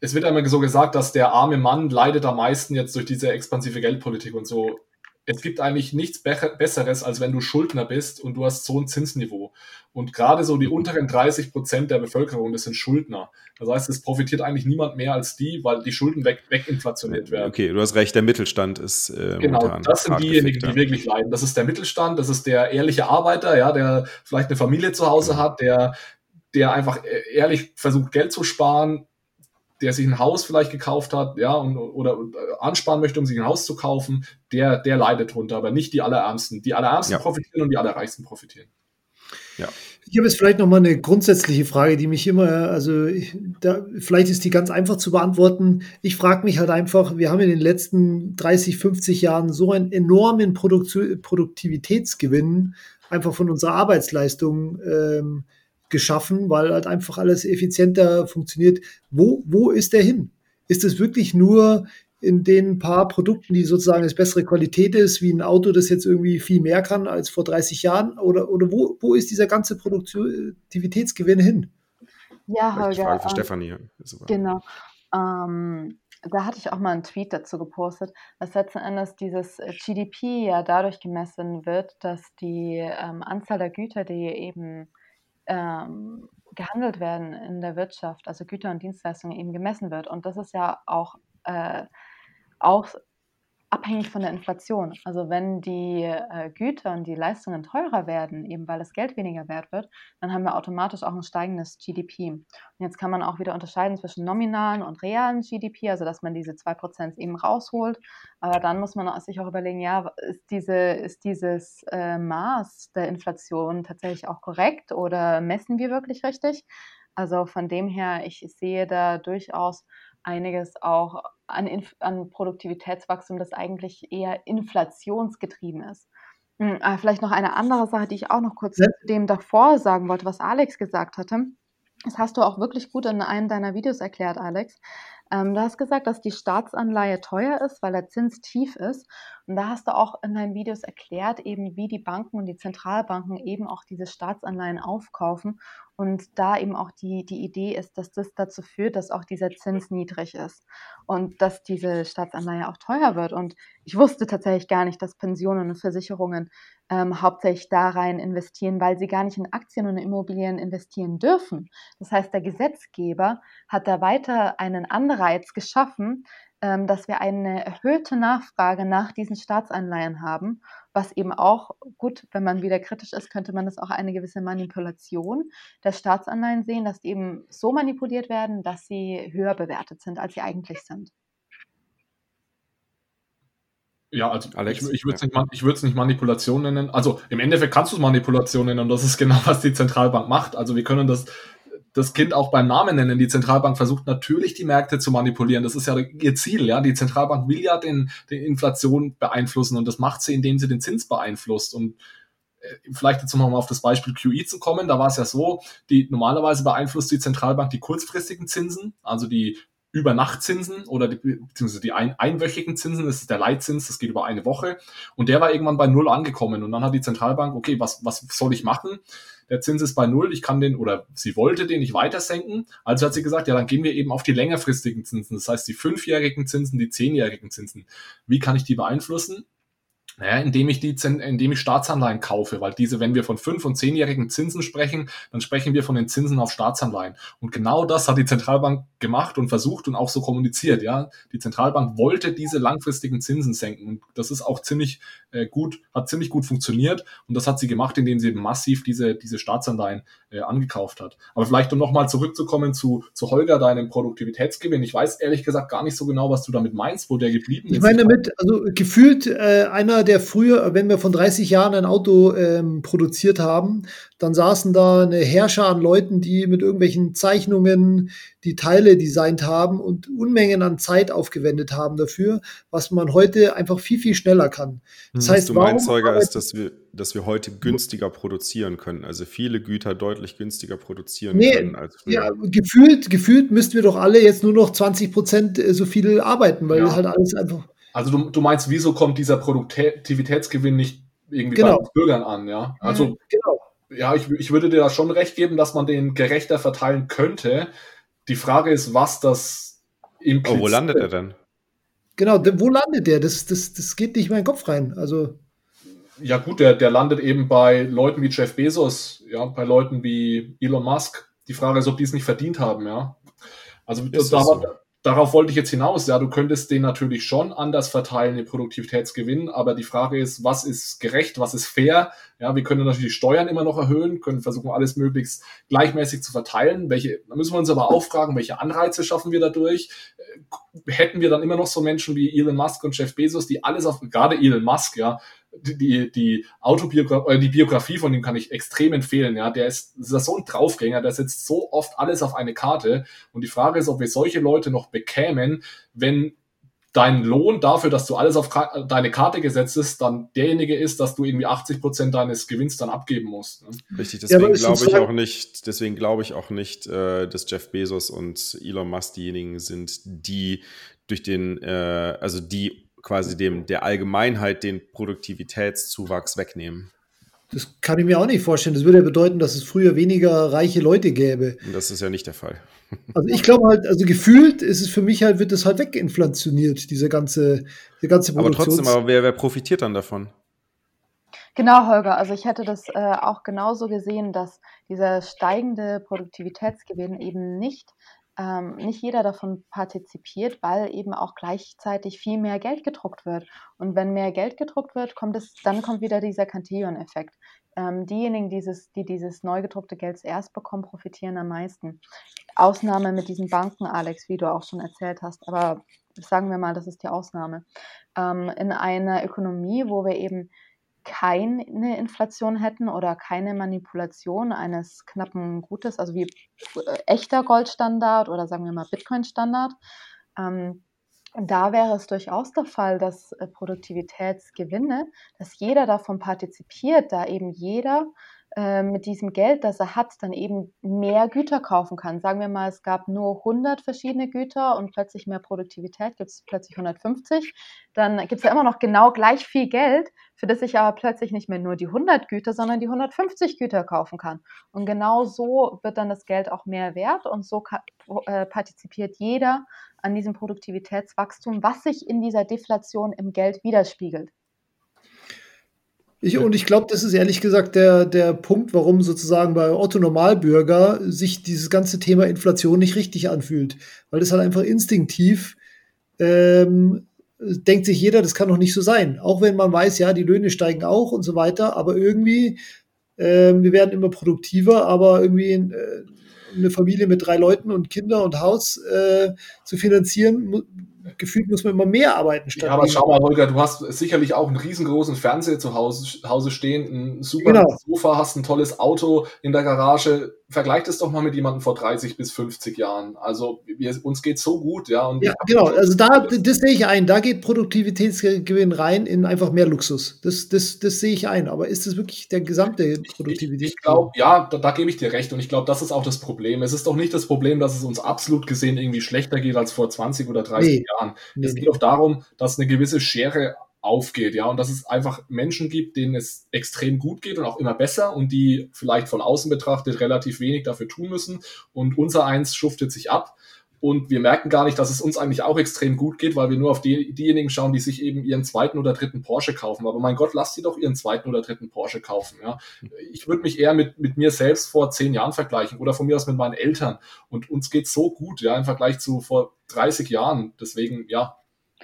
es wird einmal so gesagt, dass der arme Mann leidet am meisten jetzt durch diese expansive Geldpolitik und so es gibt eigentlich nichts Be Besseres, als wenn du Schuldner bist und du hast so ein Zinsniveau. Und gerade so die unteren 30 Prozent der Bevölkerung, das sind Schuldner. Das heißt, es profitiert eigentlich niemand mehr als die, weil die Schulden weg, weginflationiert werden. Okay, du hast recht, der Mittelstand ist. Äh, genau, das sind diejenigen, die wirklich leiden. Das ist der Mittelstand, das ist der ehrliche Arbeiter, ja, der vielleicht eine Familie zu Hause mhm. hat, der, der einfach e-, ehrlich versucht, Geld zu sparen, der sich ein Haus vielleicht gekauft hat, ja, und, oder ansparen möchte, um sich ein Haus zu kaufen, der, der leidet drunter, aber nicht die Allerärmsten. Die Allerärmsten ja. profitieren und die Allerreichsten profitieren. Ja. Ich habe jetzt vielleicht noch mal eine grundsätzliche Frage, die mich immer, also da, vielleicht ist die ganz einfach zu beantworten. Ich frage mich halt einfach, wir haben in den letzten 30, 50 Jahren so einen enormen Produkt Produktivitätsgewinn einfach von unserer Arbeitsleistung ähm, geschaffen, weil halt einfach alles effizienter funktioniert. Wo, wo ist der hin? Ist es wirklich nur in den paar Produkten, die sozusagen eine bessere Qualität ist, wie ein Auto, das jetzt irgendwie viel mehr kann als vor 30 Jahren? Oder, oder wo, wo ist dieser ganze Produktivitätsgewinn hin? Ja, Holger. Frage für ähm, Stefanie. Genau. Ähm, da hatte ich auch mal einen Tweet dazu gepostet, dass letzten Endes dieses GDP ja dadurch gemessen wird, dass die ähm, Anzahl der Güter, die eben ähm, gehandelt werden in der Wirtschaft, also Güter und Dienstleistungen eben gemessen wird. Und das ist ja auch, äh, auch abhängig von der Inflation. Also wenn die äh, Güter und die Leistungen teurer werden, eben weil das Geld weniger wert wird, dann haben wir automatisch auch ein steigendes GDP. Und jetzt kann man auch wieder unterscheiden zwischen nominalen und realen GDP, also dass man diese 2% eben rausholt. Aber dann muss man sich auch überlegen, ja, ist, diese, ist dieses äh, Maß der Inflation tatsächlich auch korrekt oder messen wir wirklich richtig? Also von dem her, ich sehe da durchaus einiges auch an, Inf an Produktivitätswachstum, das eigentlich eher inflationsgetrieben ist. Hm, ah, vielleicht noch eine andere Sache, die ich auch noch kurz ja. dem davor sagen wollte, was Alex gesagt hatte. Das hast du auch wirklich gut in einem deiner Videos erklärt, Alex. Ähm, du hast gesagt, dass die Staatsanleihe teuer ist, weil der Zins tief ist. Und da hast du auch in deinen Videos erklärt, eben wie die Banken und die Zentralbanken eben auch diese Staatsanleihen aufkaufen und da eben auch die, die Idee ist, dass das dazu führt, dass auch dieser Zins niedrig ist und dass diese Staatsanleihe auch teuer wird. Und ich wusste tatsächlich gar nicht, dass Pensionen und Versicherungen ähm, hauptsächlich da rein investieren, weil sie gar nicht in Aktien und Immobilien investieren dürfen. Das heißt, der Gesetzgeber hat da weiter einen Anreiz geschaffen, dass wir eine erhöhte Nachfrage nach diesen Staatsanleihen haben, was eben auch gut, wenn man wieder kritisch ist, könnte man das auch eine gewisse Manipulation der Staatsanleihen sehen, dass die eben so manipuliert werden, dass sie höher bewertet sind, als sie eigentlich sind. Ja, also Alex, ich, ich würde es ja. nicht, nicht Manipulation nennen. Also im Endeffekt kannst du es Manipulation nennen und das ist genau, was die Zentralbank macht. Also wir können das das Kind auch beim Namen nennen. Die Zentralbank versucht natürlich die Märkte zu manipulieren. Das ist ja ihr Ziel, ja. Die Zentralbank will ja den, den Inflation beeinflussen und das macht sie, indem sie den Zins beeinflusst. Und äh, vielleicht jetzt nochmal auf das Beispiel QE zu kommen, da war es ja so, die normalerweise beeinflusst die Zentralbank die kurzfristigen Zinsen, also die Übernachtzinsen oder die, beziehungsweise die ein, einwöchigen Zinsen, das ist der Leitzins, das geht über eine Woche. Und der war irgendwann bei null angekommen. Und dann hat die Zentralbank, okay, was, was soll ich machen? Der Zins ist bei null, ich kann den, oder sie wollte den nicht weiter senken. Also hat sie gesagt, ja, dann gehen wir eben auf die längerfristigen Zinsen. Das heißt, die fünfjährigen Zinsen, die zehnjährigen Zinsen. Wie kann ich die beeinflussen? Naja, indem ich die, indem ich Staatsanleihen kaufe, weil diese, wenn wir von fünf- und zehnjährigen Zinsen sprechen, dann sprechen wir von den Zinsen auf Staatsanleihen. Und genau das hat die Zentralbank gemacht und versucht und auch so kommuniziert, ja. Die Zentralbank wollte diese langfristigen Zinsen senken. Und das ist auch ziemlich äh, gut, hat ziemlich gut funktioniert. Und das hat sie gemacht, indem sie eben massiv diese, diese Staatsanleihen äh, angekauft hat. Aber vielleicht um nochmal zurückzukommen zu, zu Holger, deinem Produktivitätsgewinn. Ich weiß ehrlich gesagt gar nicht so genau, was du damit meinst, wo der geblieben ist. Ich meine damit, also gefühlt äh, einer der früher, wenn wir von 30 Jahren ein Auto ähm, produziert haben, dann saßen da eine Herrscher an Leuten, die mit irgendwelchen Zeichnungen die Teile designt haben und Unmengen an Zeit aufgewendet haben dafür, was man heute einfach viel, viel schneller kann. Das heißt, du meinst, Zeuger, ist, dass wir, dass wir heute günstiger produzieren können, also viele Güter deutlich günstiger produzieren nee, können als früher. Ja, gefühlt, gefühlt müssten wir doch alle jetzt nur noch 20 Prozent äh, so viel arbeiten, weil ja. halt alles einfach also du, du meinst, wieso kommt dieser Produktivitätsgewinn nicht irgendwie genau. bei den Bürgern an, ja? Also mhm, genau. ja, ich, ich würde dir da schon recht geben, dass man den gerechter verteilen könnte. Die Frage ist, was das impliziert. Oh, wo landet er denn? Genau, wo landet der? Das, das, das geht nicht in meinen Kopf rein. Also ja gut, der, der landet eben bei Leuten wie Jeff Bezos, ja, bei Leuten wie Elon Musk. Die Frage ist, ob die es nicht verdient haben, ja. Also da, so darauf wollte ich jetzt hinaus. Ja, du könntest den natürlich schon anders verteilen, den Produktivitätsgewinn, aber die Frage ist, was ist gerecht, was ist fair? Ja, wir können natürlich Steuern immer noch erhöhen, können versuchen, alles möglichst gleichmäßig zu verteilen. Welche, da müssen wir uns aber auch fragen, welche Anreize schaffen wir dadurch? Äh, hätten wir dann immer noch so Menschen wie Elon Musk und Jeff Bezos, die alles auf, gerade Elon Musk, ja, die, die Autobiografie, die Biografie von ihm kann ich extrem empfehlen. Ja, der ist, ist so ein Draufgänger, der setzt so oft alles auf eine Karte. Und die Frage ist, ob wir solche Leute noch bekämen, wenn dein Lohn dafür, dass du alles auf deine Karte gesetzt hast, dann derjenige ist, dass du irgendwie 80 Prozent deines Gewinns dann abgeben musst. Ne? Richtig, deswegen ja, glaube ich auch nicht, deswegen glaube ich auch nicht, äh, dass Jeff Bezos und Elon Musk diejenigen sind, die durch den, äh, also die quasi dem, der Allgemeinheit den Produktivitätszuwachs wegnehmen. Das kann ich mir auch nicht vorstellen. Das würde ja bedeuten, dass es früher weniger reiche Leute gäbe. Und das ist ja nicht der Fall. Also ich glaube halt, also gefühlt ist es für mich halt, wird das halt weginflationiert, diese ganze, die ganze Produktion. Aber trotzdem, aber wer, wer profitiert dann davon? Genau, Holger. Also ich hätte das äh, auch genauso gesehen, dass dieser steigende Produktivitätsgewinn eben nicht ähm, nicht jeder davon partizipiert, weil eben auch gleichzeitig viel mehr Geld gedruckt wird. Und wenn mehr Geld gedruckt wird, kommt es, dann kommt wieder dieser Cantillon-Effekt. Ähm, diejenigen, dieses, die dieses neu gedruckte Geld zuerst bekommen, profitieren am meisten. Ausnahme mit diesen Banken, Alex, wie du auch schon erzählt hast, aber sagen wir mal, das ist die Ausnahme. Ähm, in einer Ökonomie, wo wir eben keine Inflation hätten oder keine Manipulation eines knappen Gutes, also wie äh, echter Goldstandard oder sagen wir mal Bitcoin-Standard, ähm, da wäre es durchaus der Fall, dass äh, Produktivitätsgewinne, dass jeder davon partizipiert, da eben jeder äh, mit diesem Geld, das er hat, dann eben mehr Güter kaufen kann. Sagen wir mal, es gab nur 100 verschiedene Güter und plötzlich mehr Produktivität, gibt es plötzlich 150. Dann gibt es ja immer noch genau gleich viel Geld, für das ich aber plötzlich nicht mehr nur die 100 Güter, sondern die 150 Güter kaufen kann. Und genau so wird dann das Geld auch mehr wert und so äh, partizipiert jeder an diesem Produktivitätswachstum, was sich in dieser Deflation im Geld widerspiegelt. Ich, und ich glaube, das ist ehrlich gesagt der, der Punkt, warum sozusagen bei Otto Normalbürger sich dieses ganze Thema Inflation nicht richtig anfühlt. Weil das halt einfach instinktiv ähm, denkt sich jeder, das kann doch nicht so sein. Auch wenn man weiß, ja, die Löhne steigen auch und so weiter, aber irgendwie, äh, wir werden immer produktiver, aber irgendwie äh, eine Familie mit drei Leuten und Kinder und Haus äh, zu finanzieren, gefühlt muss man immer mehr arbeiten. Statt ja, aber schau mal, Holger, du hast sicherlich auch einen riesengroßen Fernseher zu Hause, Hause stehen, ein super genau. Sofa, hast ein tolles Auto in der Garage. Vergleicht es doch mal mit jemandem vor 30 bis 50 Jahren. Also wir, uns geht so gut, ja. Und ja, genau. Also da, das sehe ich ein. Da geht Produktivitätsgewinn rein in einfach mehr Luxus. Das, das, das sehe ich ein. Aber ist das wirklich der gesamte Produktivität? Ich, ich glaube, ja, da, da, gebe ich dir recht. Und ich glaube, das ist auch das Problem. Es ist doch nicht das Problem, dass es uns absolut gesehen irgendwie schlechter geht als vor 20 oder 30 nee. Jahren. Nee, es geht nee. auch darum, dass eine gewisse Schere aufgeht, ja, und dass es einfach Menschen gibt, denen es extrem gut geht und auch immer besser und die vielleicht von außen betrachtet relativ wenig dafür tun müssen und unser eins schuftet sich ab und wir merken gar nicht, dass es uns eigentlich auch extrem gut geht, weil wir nur auf die, diejenigen schauen, die sich eben ihren zweiten oder dritten Porsche kaufen. Aber mein Gott, lasst sie doch ihren zweiten oder dritten Porsche kaufen. Ja. Ich würde mich eher mit, mit mir selbst vor zehn Jahren vergleichen oder von mir aus mit meinen Eltern. Und uns geht so gut, ja, im Vergleich zu vor 30 Jahren. Deswegen, ja,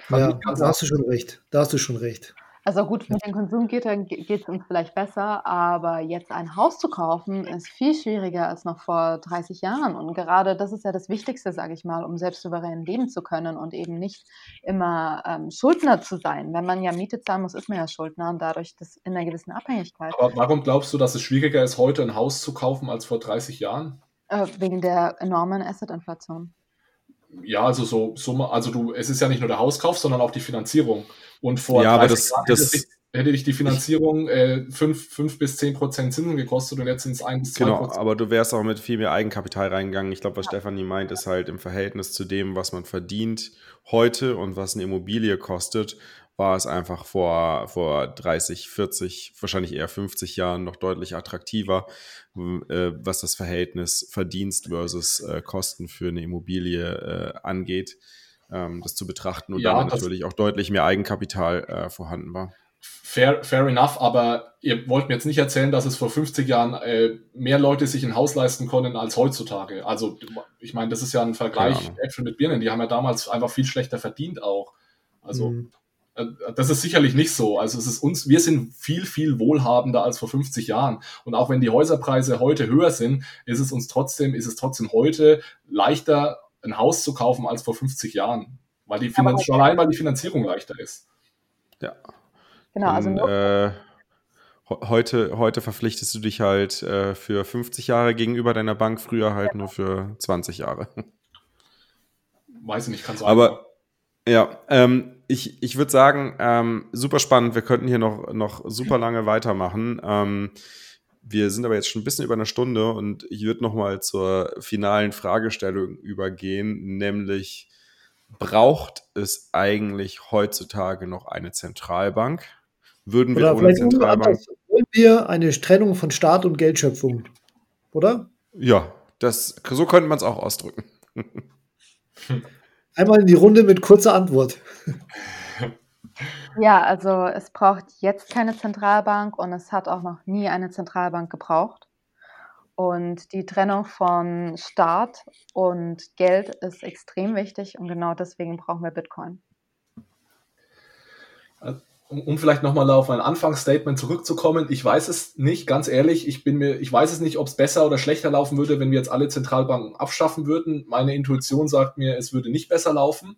ja, da hast du schon recht. Da hast du schon recht. Also gut, mit den Konsumgütern geht es uns vielleicht besser, aber jetzt ein Haus zu kaufen ist viel schwieriger als noch vor 30 Jahren. Und gerade das ist ja das Wichtigste, sage ich mal, um selbst souverän leben zu können und eben nicht immer ähm, Schuldner zu sein. Wenn man ja Miete zahlen muss, ist man ja Schuldner und dadurch das in einer gewissen Abhängigkeit. Aber warum glaubst du, dass es schwieriger ist, heute ein Haus zu kaufen als vor 30 Jahren? Äh, wegen der enormen Assetinflation ja, also so, so, also du, es ist ja nicht nur der Hauskauf, sondern auch die Finanzierung. Und vor ja, aber das, Jahren das, hätte, hätte dich die Finanzierung äh, 5, 5 bis 10 Prozent Zinsen gekostet und jetzt sind es 1 bis 2 Genau, aber du wärst auch mit viel mehr Eigenkapital reingegangen. Ich glaube, was ja. Stefanie meint, ist halt im Verhältnis zu dem, was man verdient heute und was eine Immobilie kostet, war es einfach vor, vor 30, 40, wahrscheinlich eher 50 Jahren noch deutlich attraktiver, äh, was das Verhältnis Verdienst versus äh, Kosten für eine Immobilie äh, angeht, ähm, das zu betrachten und ja, dann natürlich auch deutlich mehr Eigenkapital äh, vorhanden war. Fair, fair enough, aber ihr wollt mir jetzt nicht erzählen, dass es vor 50 Jahren äh, mehr Leute sich ein Haus leisten konnten als heutzutage. Also, ich meine, das ist ja ein Vergleich Äpfel mit Birnen. Die haben ja damals einfach viel schlechter verdient auch. Also, mhm. Äh, das ist sicherlich nicht so. Also es ist uns, wir sind viel, viel wohlhabender als vor 50 Jahren. Und auch wenn die Häuserpreise heute höher sind, ist es uns trotzdem, ist es trotzdem heute leichter, ein Haus zu kaufen als vor 50 Jahren. Weil die Finanz schon allein, weil die Finanzierung leichter ist. Ja. Genau, also Und, äh, heute, heute verpflichtest du dich halt äh, für 50 Jahre gegenüber deiner Bank, früher halt nur für 20 Jahre. Weiß ich nicht, kann sein. Aber ja, ähm, ich, ich würde sagen, ähm, super spannend. Wir könnten hier noch, noch super lange weitermachen. Ähm, wir sind aber jetzt schon ein bisschen über eine Stunde und ich würde noch mal zur finalen Fragestellung übergehen, nämlich braucht es eigentlich heutzutage noch eine Zentralbank? Würden wir oder ohne Zentralbank wollen wir eine Trennung von Staat und Geldschöpfung, oder? Ja, das so könnte man es auch ausdrücken. Einmal in die Runde mit kurzer Antwort. Ja, also es braucht jetzt keine Zentralbank und es hat auch noch nie eine Zentralbank gebraucht. Und die Trennung von Staat und Geld ist extrem wichtig und genau deswegen brauchen wir Bitcoin um, vielleicht nochmal auf ein Anfangsstatement zurückzukommen, ich weiß es nicht, ganz ehrlich, ich bin mir, ich weiß es nicht, ob es besser oder schlechter laufen würde, wenn wir jetzt alle Zentralbanken abschaffen würden. Meine Intuition sagt mir, es würde nicht besser laufen.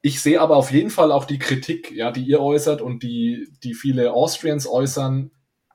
Ich sehe aber auf jeden Fall auch die Kritik, ja, die ihr äußert und die, die viele Austrians äußern.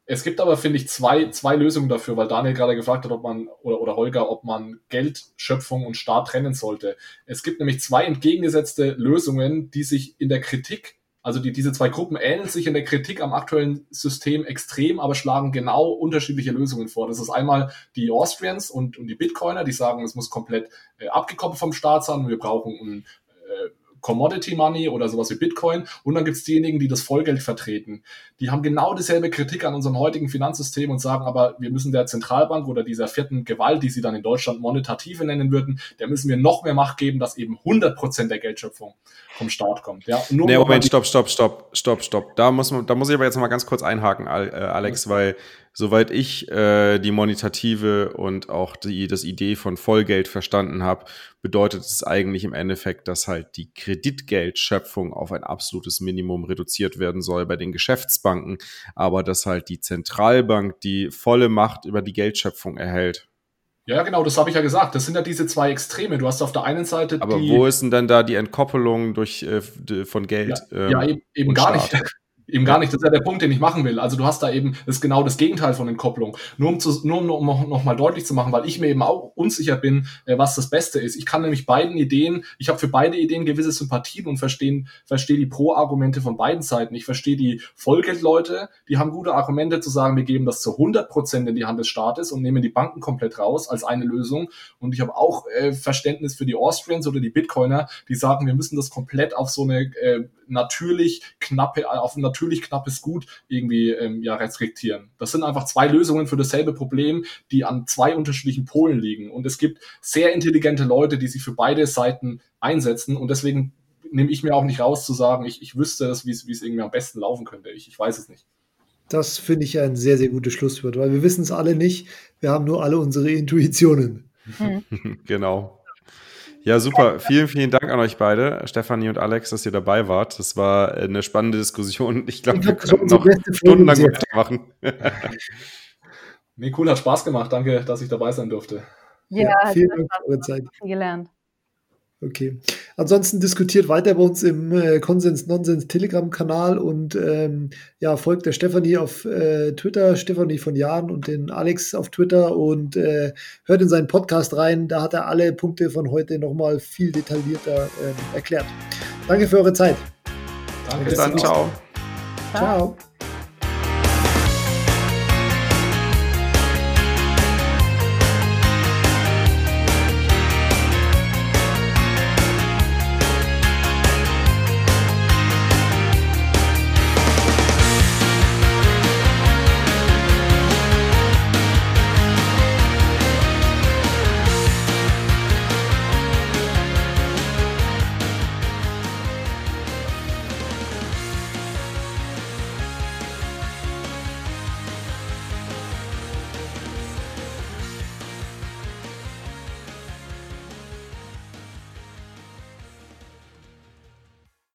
Es gibt aber, finde ich, zwei, zwei Lösungen dafür, weil Daniel gerade gefragt hat, ob man, oder, oder Holger, ob man Geldschöpfung und Staat trennen sollte. Es gibt nämlich zwei entgegengesetzte Lösungen, die sich in der Kritik also die, diese zwei Gruppen ähneln sich in der Kritik am aktuellen System extrem, aber schlagen genau unterschiedliche Lösungen vor. Das ist einmal die Austrians und, und die Bitcoiner, die sagen, es muss komplett äh, abgekoppelt vom Staat sein. Wir brauchen ein äh, Commodity Money oder sowas wie Bitcoin. Und dann gibt es diejenigen, die das Vollgeld vertreten. Die haben genau dieselbe Kritik an unserem heutigen Finanzsystem und sagen aber, wir müssen der Zentralbank oder dieser vierten Gewalt, die sie dann in Deutschland monetative nennen würden, der müssen wir noch mehr Macht geben, dass eben 100 Prozent der Geldschöpfung vom Staat kommt. Ja, nur nee, Moment, stopp, stopp, stopp, stopp, stopp. Da muss, man, da muss ich aber jetzt noch mal ganz kurz einhaken, äh, Alex, weil soweit ich äh, die monetative und auch die das Idee von Vollgeld verstanden habe, bedeutet es eigentlich im Endeffekt, dass halt die Kreditgeldschöpfung auf ein absolutes Minimum reduziert werden soll bei den Geschäftsbanken, aber dass halt die Zentralbank die volle Macht über die Geldschöpfung erhält. Ja, genau, das habe ich ja gesagt. Das sind ja diese zwei Extreme. Du hast auf der einen Seite. Aber wo ist denn dann da die Entkoppelung durch, äh, von Geld? Ja, ähm, ja eben, eben gar Staat? nicht. Eben gar nicht. Das ist ja der Punkt, den ich machen will. Also du hast da eben das genau das Gegenteil von Entkopplung. Nur um, zu, nur um, noch mal deutlich zu machen, weil ich mir eben auch unsicher bin, äh, was das Beste ist. Ich kann nämlich beiden Ideen, ich habe für beide Ideen gewisse Sympathien und verstehe verstehe die Pro-Argumente von beiden Seiten. Ich verstehe die Vollgeldleute, die haben gute Argumente zu sagen, wir geben das zu 100 Prozent in die Hand des Staates und nehmen die Banken komplett raus als eine Lösung. Und ich habe auch äh, Verständnis für die Austrians oder die Bitcoiner, die sagen, wir müssen das komplett auf so eine äh, natürlich knappe, auf natürlich knappes Gut irgendwie ähm, ja, restriktieren. Das sind einfach zwei Lösungen für dasselbe Problem, die an zwei unterschiedlichen Polen liegen. Und es gibt sehr intelligente Leute, die sich für beide Seiten einsetzen. Und deswegen nehme ich mir auch nicht raus zu sagen, ich, ich wüsste das, wie es irgendwie am besten laufen könnte. Ich, ich weiß es nicht. Das finde ich ein sehr, sehr gutes Schlusswort, weil wir wissen es alle nicht. Wir haben nur alle unsere Intuitionen. Hm. genau. Ja, super. Vielen, vielen Dank an euch beide, Stefanie und Alex, dass ihr dabei wart. Das war eine spannende Diskussion. Ich glaube, wir können noch stundenlang weitermachen. nee, cool, hat Spaß gemacht. Danke, dass ich dabei sein durfte. Ja, ja vielen Dank für eure Zeit. Viel gelernt. Okay. Ansonsten diskutiert weiter bei uns im äh, Konsens-Nonsens-Telegram-Kanal und ähm, ja, folgt der Stefanie auf äh, Twitter, Stefanie von Jahren und den Alex auf Twitter und äh, hört in seinen Podcast rein. Da hat er alle Punkte von heute nochmal viel detaillierter ähm, erklärt. Danke für eure Zeit. Danke, Bis dann. Ciao. Ciao.